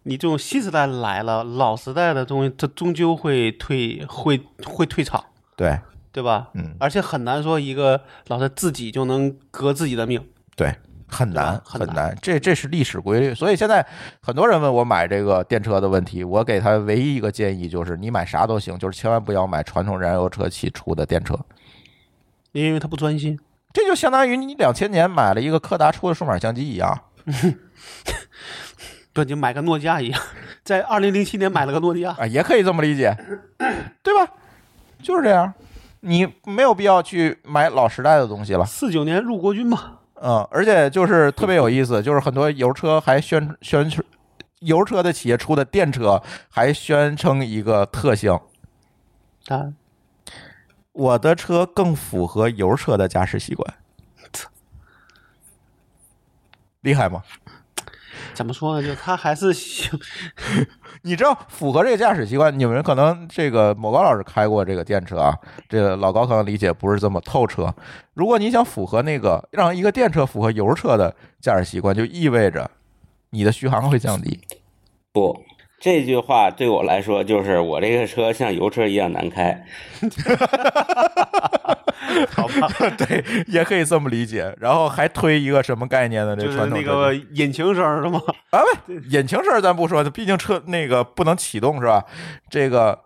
你这种新时代来了，老时代的东西它终究会退会会退场，对对吧？嗯，而且很难说一个老师自己就能革自己的命。对，很难很难这这是历史规律。所以现在很多人问我买这个电车的问题，我给他唯一一个建议就是，你买啥都行，就是千万不要买传统燃油车企出的电车。因为他不专心，这就相当于你两千年买了一个柯达出的数码相机一样。(laughs) 对，就买个诺基亚一样，在二零零七年买了个诺基亚，啊，也可以这么理解，对吧？就是这样，你没有必要去买老时代的东西了。四九年入国军嘛，嗯，而且就是特别有意思，就是很多油车还宣宣称，油车的企业出的电车还宣称一个特性：啊，我的车更符合油车的驾驶习惯。厉害吗？怎么说呢？就他还是 (laughs) 你知道符合这个驾驶习惯，你们可能这个某高老师开过这个电车啊，这个老高可能理解不是这么透彻。如果你想符合那个让一个电车符合油车的驾驶习惯，就意味着你的续航会降低。不，这句话对我来说就是我这个车像油车一样难开。(laughs) (laughs) 好吧，(laughs) 对，也可以这么理解。然后还推一个什么概念呢？这就是传统车那个引擎声是吗？啊，不，引擎声咱不说，毕竟车那个不能启动是吧？这个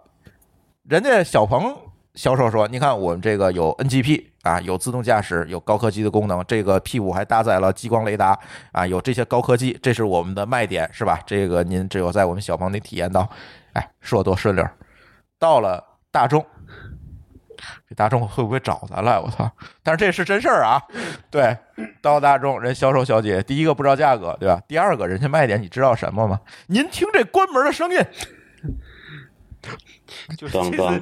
人家小鹏销售说，你看我们这个有 NGP 啊，有自动驾驶，有高科技的功能，这个 P 五还搭载了激光雷达啊，有这些高科技，这是我们的卖点，是吧？这个您只有在我们小鹏里体验到，哎，说多顺溜。到了大众，这大众会不会找咱来？我操！但是这是真事儿啊。对，到大众人销售小姐，第一个不知道价格，对吧？第二个人家卖点你知道什么吗？您听这关门的声音，(laughs) 就是当当，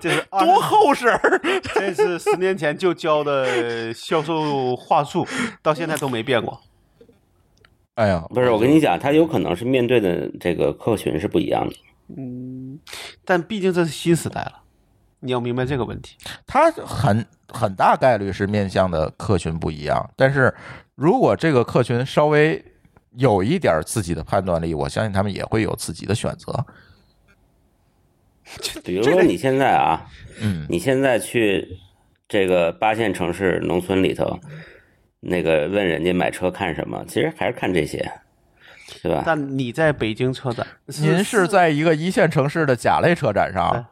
这是 (laughs) 多厚实儿！(laughs) 这是十年前就教的销售话术，到现在都没变过。哎呀，不是我跟你讲，他有可能是面对的这个客群是不一样的。嗯，但毕竟这是新时代了，你要明白这个问题。它很很大概率是面向的客群不一样，但是如果这个客群稍微有一点自己的判断力，我相信他们也会有自己的选择。比如说你现在啊，嗯，你现在去这个八线城市农村里头，那个问人家买车看什么，其实还是看这些，对吧？但你在北京车展，您是在一个一线城市的甲类车展上，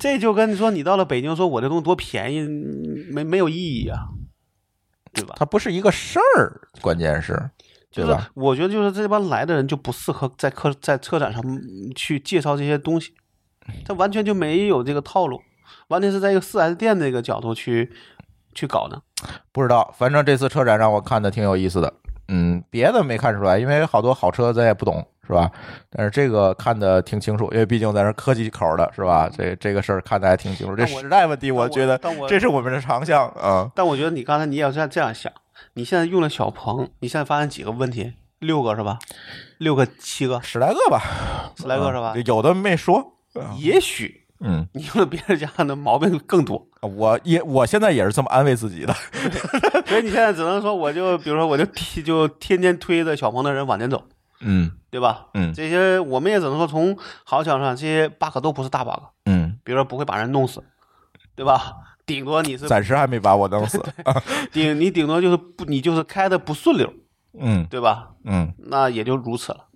这就跟你说，你到了北京，说我这东西多便宜，没没有意义啊，对吧？它不是一个事儿，关键是，就是对吧？我觉得就是这帮来的人就不适合在客在车展上嗯去介绍这些东西，他完全就没有这个套路，完全是在一个四 S 店这个角度去去搞的。不知道，反正这次车展让我看的挺有意思的。嗯，别的没看出来，因为好多好车咱也不懂，是吧？但是这个看的挺清楚，因为毕竟咱是科技口的，是吧？这这个事儿看的还挺清楚。这时代问题，我觉得这是我们的长项啊。但我觉得你刚才你也要这样这样想，你现在用了小鹏，你现在发现几个问题？六个是吧？六个、七个、十来个吧，十来个是吧？嗯有的没说。也许嗯，你用了别人家的毛病更多，我也我现在也是这么安慰自己的。(laughs) 所以你现在只能说，我就比如说，我就天就天天推着小鹏的人往前走，嗯对吧？嗯这些我们也只能说从好角度上，这些 bug 都不是大 bug，嗯，比如说不会把人弄死，对吧？顶多你是暂时还没把我弄死。(laughs) 顶你顶多就是不你就是开的不顺溜，嗯对吧？嗯，那也就如此了。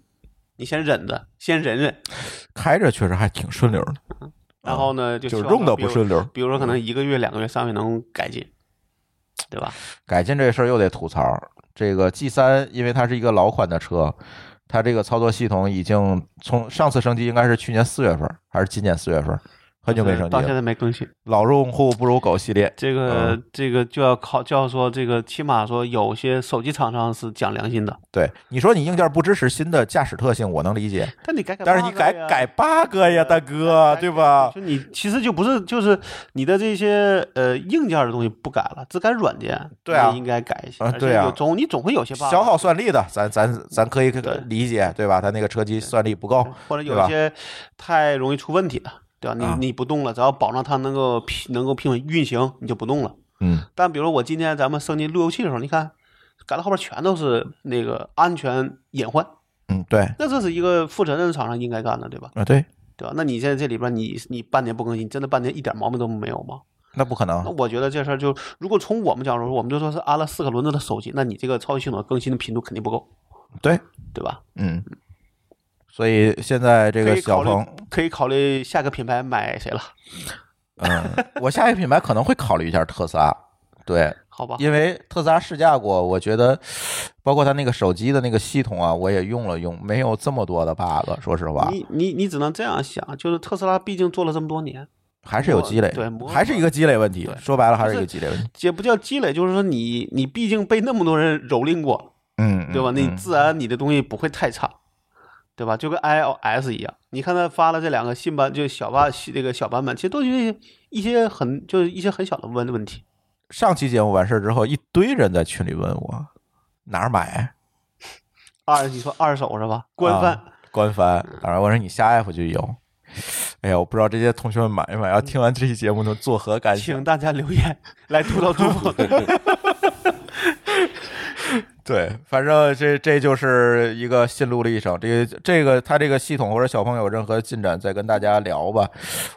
你先忍着，先忍忍，开着确实还挺顺溜的，然后呢，就就是用的不顺溜。比如说可能一个月、两个月、三个月能改进，对吧？改进这事儿又得吐槽，这个 G 三因为它是一个老款的车，它这个操作系统已经从上次升级应该是去年四月份还是今年四月份，很久没升级到现。在没更新。老用户不如狗系列，这个、嗯这个就要考，就要说这个，起码说有些手机厂商是讲良心的，对你说你硬件不支持新的驾驶特性，我能理解，但你改改，但是你改改 bug 呀，大哥，对吧？就你其实就不是，就是你的这些呃硬件的东西不改了，只改软件，对啊应该改一些。对啊总你总会有些 bug，消耗算力的，咱咱咱可以对理解，对吧？它那个车机算力不够，或者有一些太容易出问题的，对吧？你、啊你不动了，只要保证它能够平能够平稳运行，你就不动了。嗯但比如我今天咱们升级路由器的时候，你看改到后边全都是那个安全隐患，嗯，对那这是一个负责任的厂商应该干的，对吧？啊，对，对吧？那你现在这里边你你半年不更新，真的半年一点毛病都没有吗？那不可能那能，我觉得这事儿就，如果从我们角度说，我们就说是安了四个轮子的手机，那你这个操作系统更新的频度肯定不够，对，对吧？嗯。所以现在这个小鹏，可以考虑下个品牌买谁了，(laughs) 嗯，我下一个品牌可能会考虑一下特斯拉，对，(laughs) 好吧？因为特斯拉试驾过，我觉得包括它那个手机的那个系统啊，我也用了用，没有这么多的 bug，说实话，你你你只能这样想，就是特斯拉毕竟做了这么多年，还是有积累，对磨还是一个积累问题。说白了，还是一个积累问题。也不叫积累，就是说你你毕竟被那么多人蹂躏过，嗯，对吧？嗯嗯那自然你的东西不会太差，对吧？就跟 iOS 一样，你看他发了这两个新版，就小版这个小版本，其实都是一些很就是一些很小的问问题。上期节目完事儿之后，一堆人在群里问我哪儿买二你说二手是吧？官方、啊官方，当然我说你下 app 就有。哎呀，我不知道这些同学们买没买，要听完这期节目能作何感想请？大家留言来吐槽 (laughs) 主播。(laughs) 对，反正这这就是一个心路历程。这个这个他这个系统或者小朋友有任何进展，再跟大家聊吧。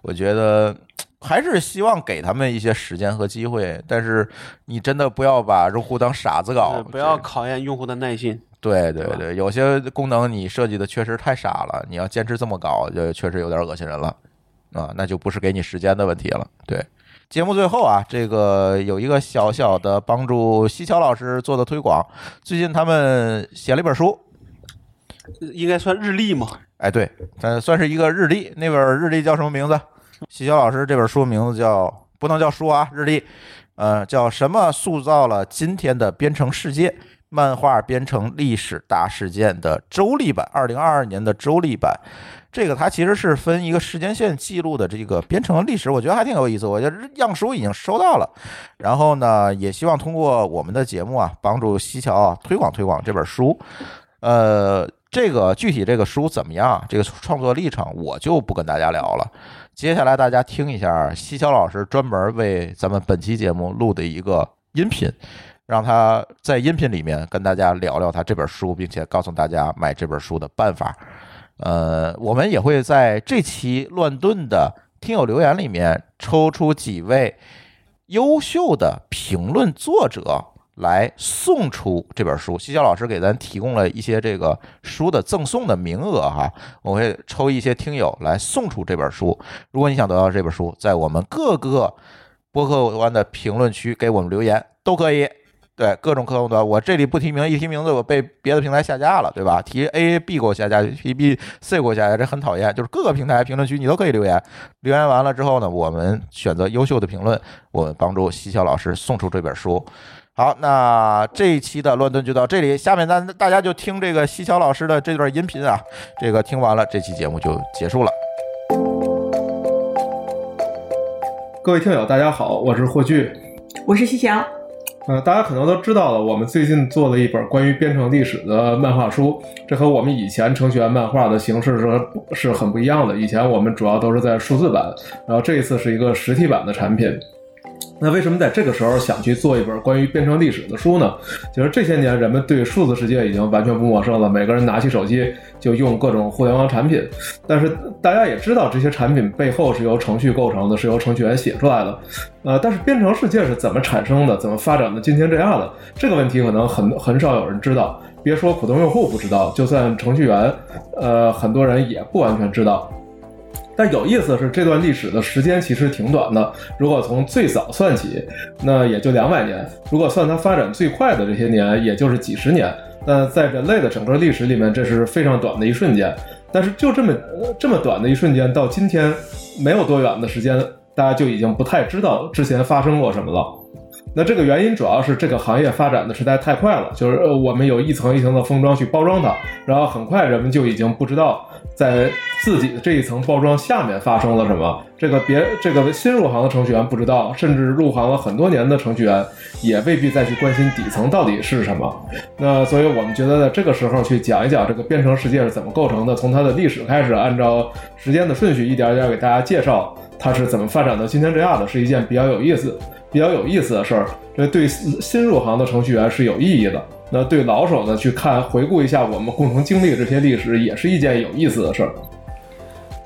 我觉得还是希望给他们一些时间和机会，但是你真的不要把用户当傻子搞，不要考验用户的耐心。对对对，有些功能你设计的确实太傻了，你要坚持这么搞，就确实有点恶心人了啊，那就不是给你时间的问题了。对，节目最后啊，这个有一个小小的帮助西桥老师做的推广。最近他们写了一本书，应该算日历吗？哎，对，呃，算是一个日历。那本日历叫什么名字？西桥老师这本书名字叫不能叫书啊，日历，呃，叫什么塑造了今天的编程世界？漫画编程历史大事件的周历版，二零二二年的周历版。这个它其实是分一个时间线记录的这个编程历史，我觉得还挺有意思。我觉得样书已经收到了，然后呢，也希望通过我们的节目啊，帮助西桥啊推广推广这本书。呃，这个具体这个书怎么样，这个创作历程我就不跟大家聊了。接下来大家听一下西桥老师专门为咱们本期节目录的一个音频。让他在音频里面跟大家聊聊他这本书，并且告诉大家买这本书的办法。呃，我们也会在这期乱炖的听友留言里面抽出几位优秀的评论作者来送出这本书。西郊老师给咱提供了一些这个书的赠送的名额哈，我会抽一些听友来送出这本书。如果你想得到这本书，在我们各个播客端的评论区给我们留言都可以。对各种客户端，我这里不提名，一提名字我被别的平台下架了，对吧？提 A B 给我下架，提 B C 给我下架，这很讨厌。就是各个平台评论区你都可以留言，留言完了之后呢，我们选择优秀的评论，我们帮助西桥老师送出这本书。好，那这一期的乱炖就到这里，下面咱大家就听这个西桥老师的这段音频啊，这个听完了，这期节目就结束了。各位听友，大家好，我是霍炬，我是西桥。呃，大家可能都知道了，我们最近做了一本关于编程历史的漫画书，这和我们以前程序员漫画的形式是是很不一样的。以前我们主要都是在数字版，然后这一次是一个实体版的产品。那为什么在这个时候想去做一本关于编程历史的书呢？就是这些年人们对数字世界已经完全不陌生了，每个人拿起手机就用各种互联网产品。但是大家也知道，这些产品背后是由程序构成的，是由程序员写出来的。呃，但是编程世界是怎么产生的，怎么发展的今天这样的？这个问题可能很很少有人知道。别说普通用户不知道，就算程序员，呃，很多人也不完全知道。但有意思的是，这段历史的时间其实挺短的。如果从最早算起，那也就两百年；如果算它发展最快的这些年，也就是几十年。那在人类的整个历史里面，这是非常短的一瞬间。但是就这么这么短的一瞬间，到今天没有多远的时间，大家就已经不太知道之前发生过什么了。那这个原因主要是这个行业发展的实在太快了，就是我们有一层一层的封装去包装它，然后很快人们就已经不知道在自己的这一层包装下面发生了什么。这个别这个新入行的程序员不知道，甚至入行了很多年的程序员也未必再去关心底层到底是什么。那所以我们觉得在这个时候去讲一讲这个编程世界是怎么构成的，从它的历史开始，按照时间的顺序一点一点给大家介绍它是怎么发展到今天这样的，是一件比较有意思。比较有意思的事儿，这对新入行的程序员是有意义的。那对老手呢，去看回顾一下我们共同经历的这些历史，也是一件有意思的事儿。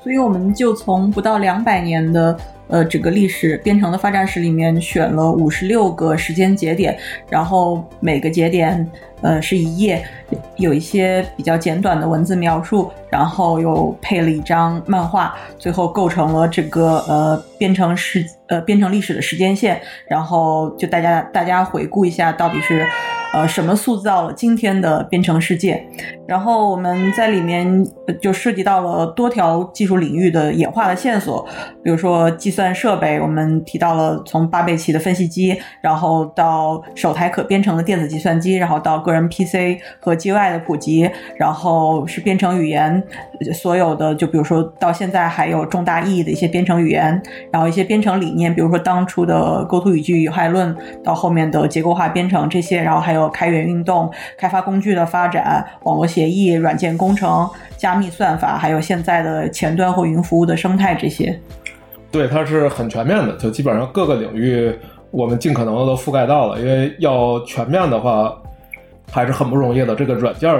所以我们就从不到两百年的呃整个历史编程的发展史里面选了五十六个时间节点，然后每个节点呃是一页，有一些比较简短的文字描述，然后又配了一张漫画，最后构成了这个呃编程时呃编程历史的时间线。然后就大家大家回顾一下，到底是。呃，什么塑造了今天的编程世界？然后我们在里面就涉及到了多条技术领域的演化的线索，比如说计算设备，我们提到了从八倍器的分析机，然后到首台可编程的电子计算机，然后到个人 PC 和 GUI 的普及，然后是编程语言，所有的就比如说到现在还有重大意义的一些编程语言，然后一些编程理念，比如说当初的构图语句有害论，到后面的结构化编程这些，然后还有。开源运动、开发工具的发展、网络协议、软件工程、加密算法，还有现在的前端或云服务的生态，这些，对，它是很全面的，就基本上各个领域我们尽可能的都覆盖到了。因为要全面的话，还是很不容易的。这个软件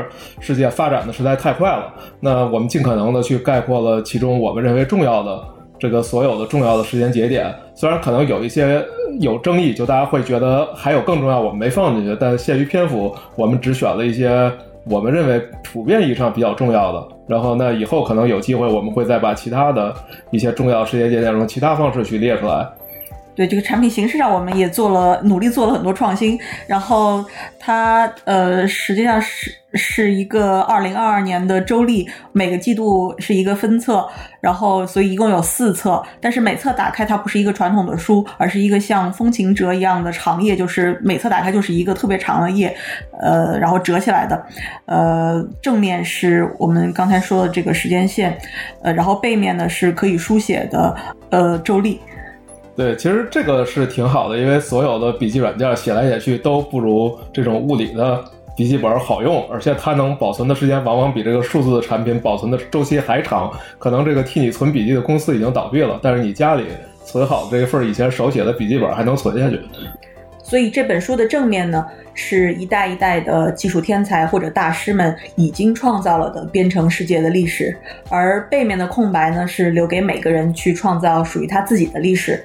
世界发展的实在太快了，那我们尽可能的去概括了其中我们认为重要的。这个所有的重要的时间节点，虽然可能有一些有争议，就大家会觉得还有更重要，我们没放进去。但限于篇幅，我们只选了一些我们认为普遍意义上比较重要的。然后，那以后可能有机会，我们会再把其他的一些重要时间节点中其他方式去列出来。对这个产品形式上，我们也做了努力，做了很多创新。然后它呃，实际上是是一个二零二二年的周历，每个季度是一个分册，然后所以一共有四册。但是每册打开它不是一个传统的书，而是一个像风琴折一样的长页，就是每册打开就是一个特别长的页，呃，然后折起来的。呃，正面是我们刚才说的这个时间线，呃，然后背面呢是可以书写的呃周历。对，其实这个是挺好的，因为所有的笔记软件写来写去都不如这种物理的笔记本好用，而且它能保存的时间往往比这个数字的产品保存的周期还长。可能这个替你存笔记的公司已经倒闭了，但是你家里存好这一份以前手写的笔记本还能存下去。所以这本书的正面呢，是一代一代的技术天才或者大师们已经创造了的编程世界的历史，而背面的空白呢，是留给每个人去创造属于他自己的历史。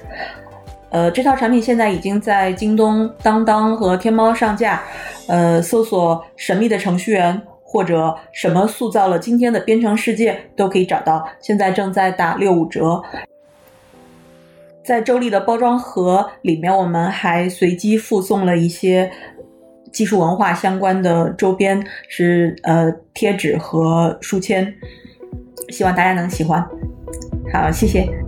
呃，这套产品现在已经在京东、当当和天猫上架，呃，搜索“神秘的程序员”或者“什么塑造了今天的编程世界”都可以找到，现在正在打六五折。在周丽的包装盒里面，我们还随机附送了一些技术文化相关的周边，是呃贴纸和书签，希望大家能喜欢。好，谢谢。